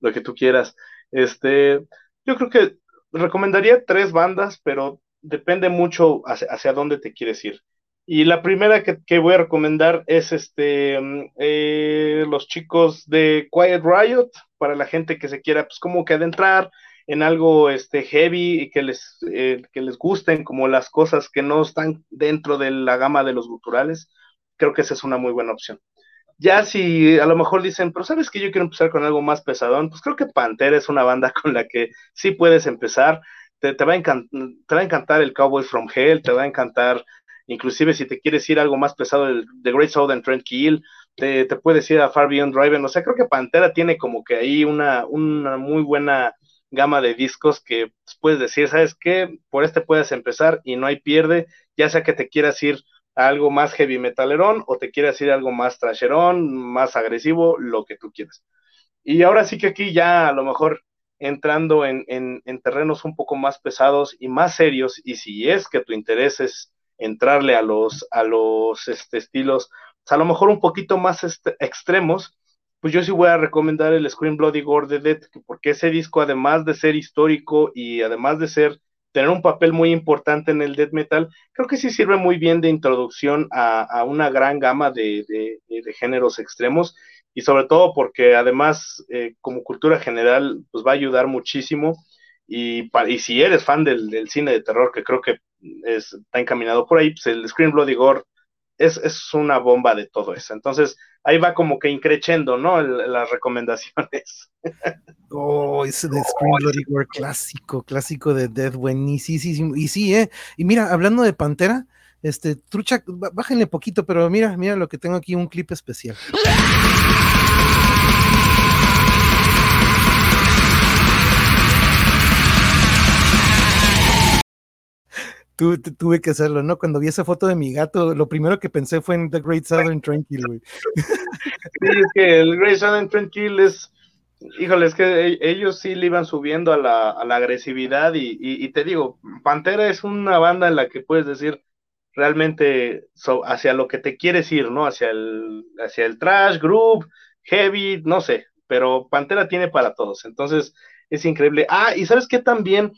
lo que tú quieras. Este, yo creo que recomendaría tres bandas, pero depende mucho hacia, dónde te quieres ir. Y la primera que, voy a recomendar es este mm, eh, los chicos de Quiet Riot, para la gente que se quiera, pues como que adentrar, en algo este, heavy y que les, eh, que les gusten como las cosas que no están dentro de la gama de los guturales, creo que esa es una muy buena opción. Ya si a lo mejor dicen, pero sabes que yo quiero empezar con algo más pesadón, pues creo que Pantera es una banda (laughs) con la que sí puedes empezar. Te, te, va, a te va a encantar el Cowboys from Hell, te va a encantar, inclusive si te quieres ir algo más pesado, el The Great Southern Trent Kill, te, te, puedes ir a Far Beyond Driven. O sea, creo que Pantera tiene como que ahí una, una muy buena gama de discos que puedes decir, ¿sabes qué? Por este puedes empezar y no hay pierde, ya sea que te quieras ir a algo más heavy metalerón o te quieras ir a algo más trasherón, más agresivo, lo que tú quieras. Y ahora sí que aquí ya a lo mejor entrando en, en, terrenos un poco más pesados y más serios, y si es que tu interés es entrarle a los, a los este, estilos, pues, a lo mejor un poquito más este, extremos, pues yo sí voy a recomendar el Scream Bloody Gore de Dead, porque ese disco, además de ser histórico y además de ser tener un papel muy importante en el death metal, creo que sí sirve muy bien de introducción a, una gran gama de, géneros extremos y sobre todo porque además eh, como cultura general pues va a ayudar muchísimo y, y si eres fan del, cine de terror que creo que está encaminado por ahí, pues el Scream Bloody Gore es, es, una bomba de todo eso. Entonces, ahí va como que increchendo, ¿no? las recomendaciones. (laughs) Oh, ese de Scream Bloody War clásico, clásico de Death, buenísimo. Y sí, ¿eh? Y mira, hablando de Pantera, este, trucha, bájenle poquito, pero mira, mira lo que tengo aquí, un clip especial. Tuve que hacerlo, ¿no? Cuando vi esa foto de mi gato, lo primero que pensé fue en The Great Southern Tranquil, güey. (laughs) Sí, es que el Great Southern Tranquil es, híjole, es que e, ellos sí le iban subiendo a la, a la agresividad y, te digo, Pantera es una banda en la que puedes decir realmente hacia lo que te quieres ir, ¿no? Hacia el, hacia el trash, group, heavy, no sé, pero Pantera tiene para todos, entonces es increíble. Ah, y sabes qué también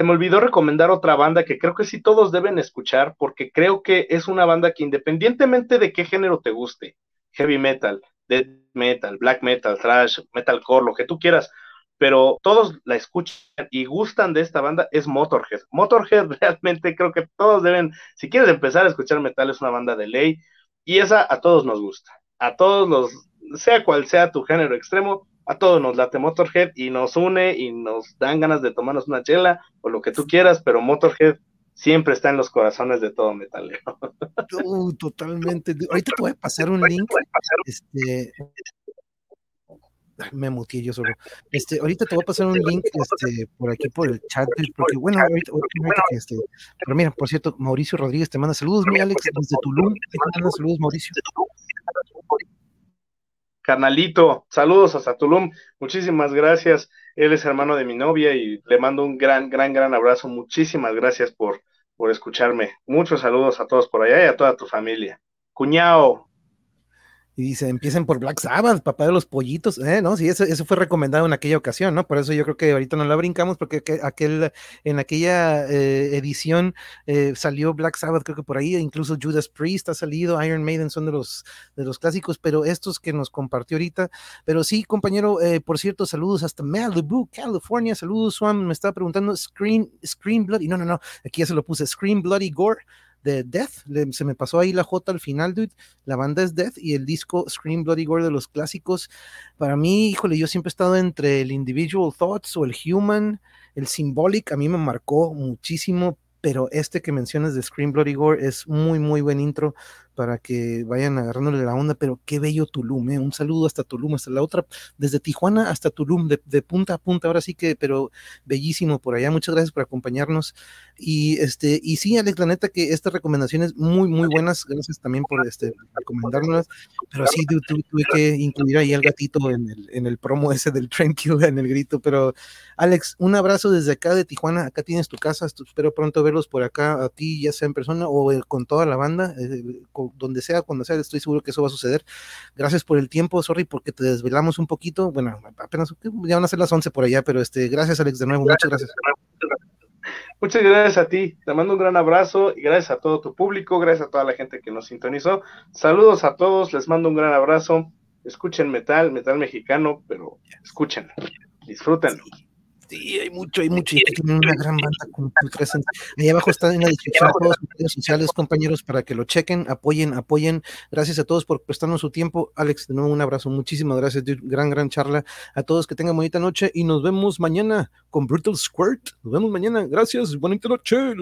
se me olvidó recomendar otra banda que creo que sí todos deben escuchar porque creo que es una banda que independientemente de qué género te guste, heavy metal, death metal, black metal, thrash, metalcore, lo que tú quieras, pero todos la escuchan y gustan de esta banda es Motorhead. Motorhead (laughs) realmente creo que todos deben, si quieres empezar a escuchar metal es una banda de ley y esa a todos nos gusta. A todos los, sea cual sea tu género extremo, a todos nos late Motorhead y nos une y nos dan ganas de tomarnos una chela o lo que tú quieras, pero Motorhead siempre está en los corazones de todo metalero. Uh, totalmente. Ahorita te voy a pasar un link. Este, me muteé yo solo. Este, ahorita te voy a pasar un link este, por aquí por el chat, porque bueno, ahorita, este, pero mira, por cierto, Mauricio Rodríguez te manda saludos, mi Alex, desde Tulum, te manda saludos, Mauricio. Carnalito, saludos hasta Tulum, muchísimas gracias. Él es hermano de mi novia y le mando un gran, gran, gran abrazo. Muchísimas gracias por, por escucharme. Muchos saludos a todos por allá y a toda tu familia. Cuñao, y dice, empiecen por Black Sabbath, papá de los pollitos, ¿eh? ¿no? Sí, eso, eso fue recomendado en aquella ocasión, ¿no? Por eso yo creo que ahorita no la brincamos, porque aquel, en aquella eh, edición eh, salió Black Sabbath, creo que por ahí, incluso Judas Priest ha salido, Iron Maiden son de los, de los clásicos, pero estos que nos compartió ahorita, pero sí, compañero, eh, por cierto, saludos hasta Malibu, California, saludos, Juan, me estaba preguntando, Screen, Screen Bloody, no, no, no, aquí ya se lo puse, Screen Bloody Gore, de Death. se me pasó ahí la J al final, dude. La banda es Death y el disco Scream Bloody Gore de los clásicos. Para mí, híjole, yo siempre he estado entre el Individual Thoughts o el Human, el Symbolic. A mí me marcó muchísimo, pero este que mencionas de Scream Bloody Gore es muy, muy buen intro para que vayan agarrándole la onda, pero qué bello Tulum, ¿eh? un saludo hasta Tulum, hasta la otra, desde Tijuana hasta Tulum, de, de, punta a punta, ahora sí que, pero bellísimo por allá, muchas gracias por acompañarnos, y este, y sí, Alex, la neta que estas recomendaciones muy, muy buenas, gracias también por este, recomendárnoslas, pero sí, tuve, que incluir ahí al gatito en el, en el promo ese del Tranquil, en el grito, pero Alex, un abrazo desde acá de Tijuana, acá tienes tu casa, espero pronto verlos por acá, a ti, ya sea en persona o eh, con toda la banda, eh, donde sea, cuando sea, estoy seguro que eso va a suceder. Gracias por el tiempo, sorry, porque te desvelamos un poquito. Bueno, apenas ya van a ser las 11 por allá, pero este, gracias, Alex, de nuevo, muchas gracias. Muchas gracias a ti, te mando un gran abrazo y gracias a todo tu público, gracias a toda la gente que nos sintonizó. Saludos a todos, les mando un gran abrazo. Escuchen metal, metal mexicano, pero escuchen, disfrútenlo. Hay mucho, hay mucho. Y tienen una gran banda con Ahí abajo está en la descripción todos sus redes sociales, compañeros, para que lo chequen, apoyen, apoyen. Gracias a todos por prestarnos su tiempo. Alex, de nuevo un abrazo. Muchísimas gracias. Gran, gran charla. A todos que tengan bonita noche y nos vemos mañana con Brutal Squirt. Nos vemos mañana. Gracias. Bonita noche.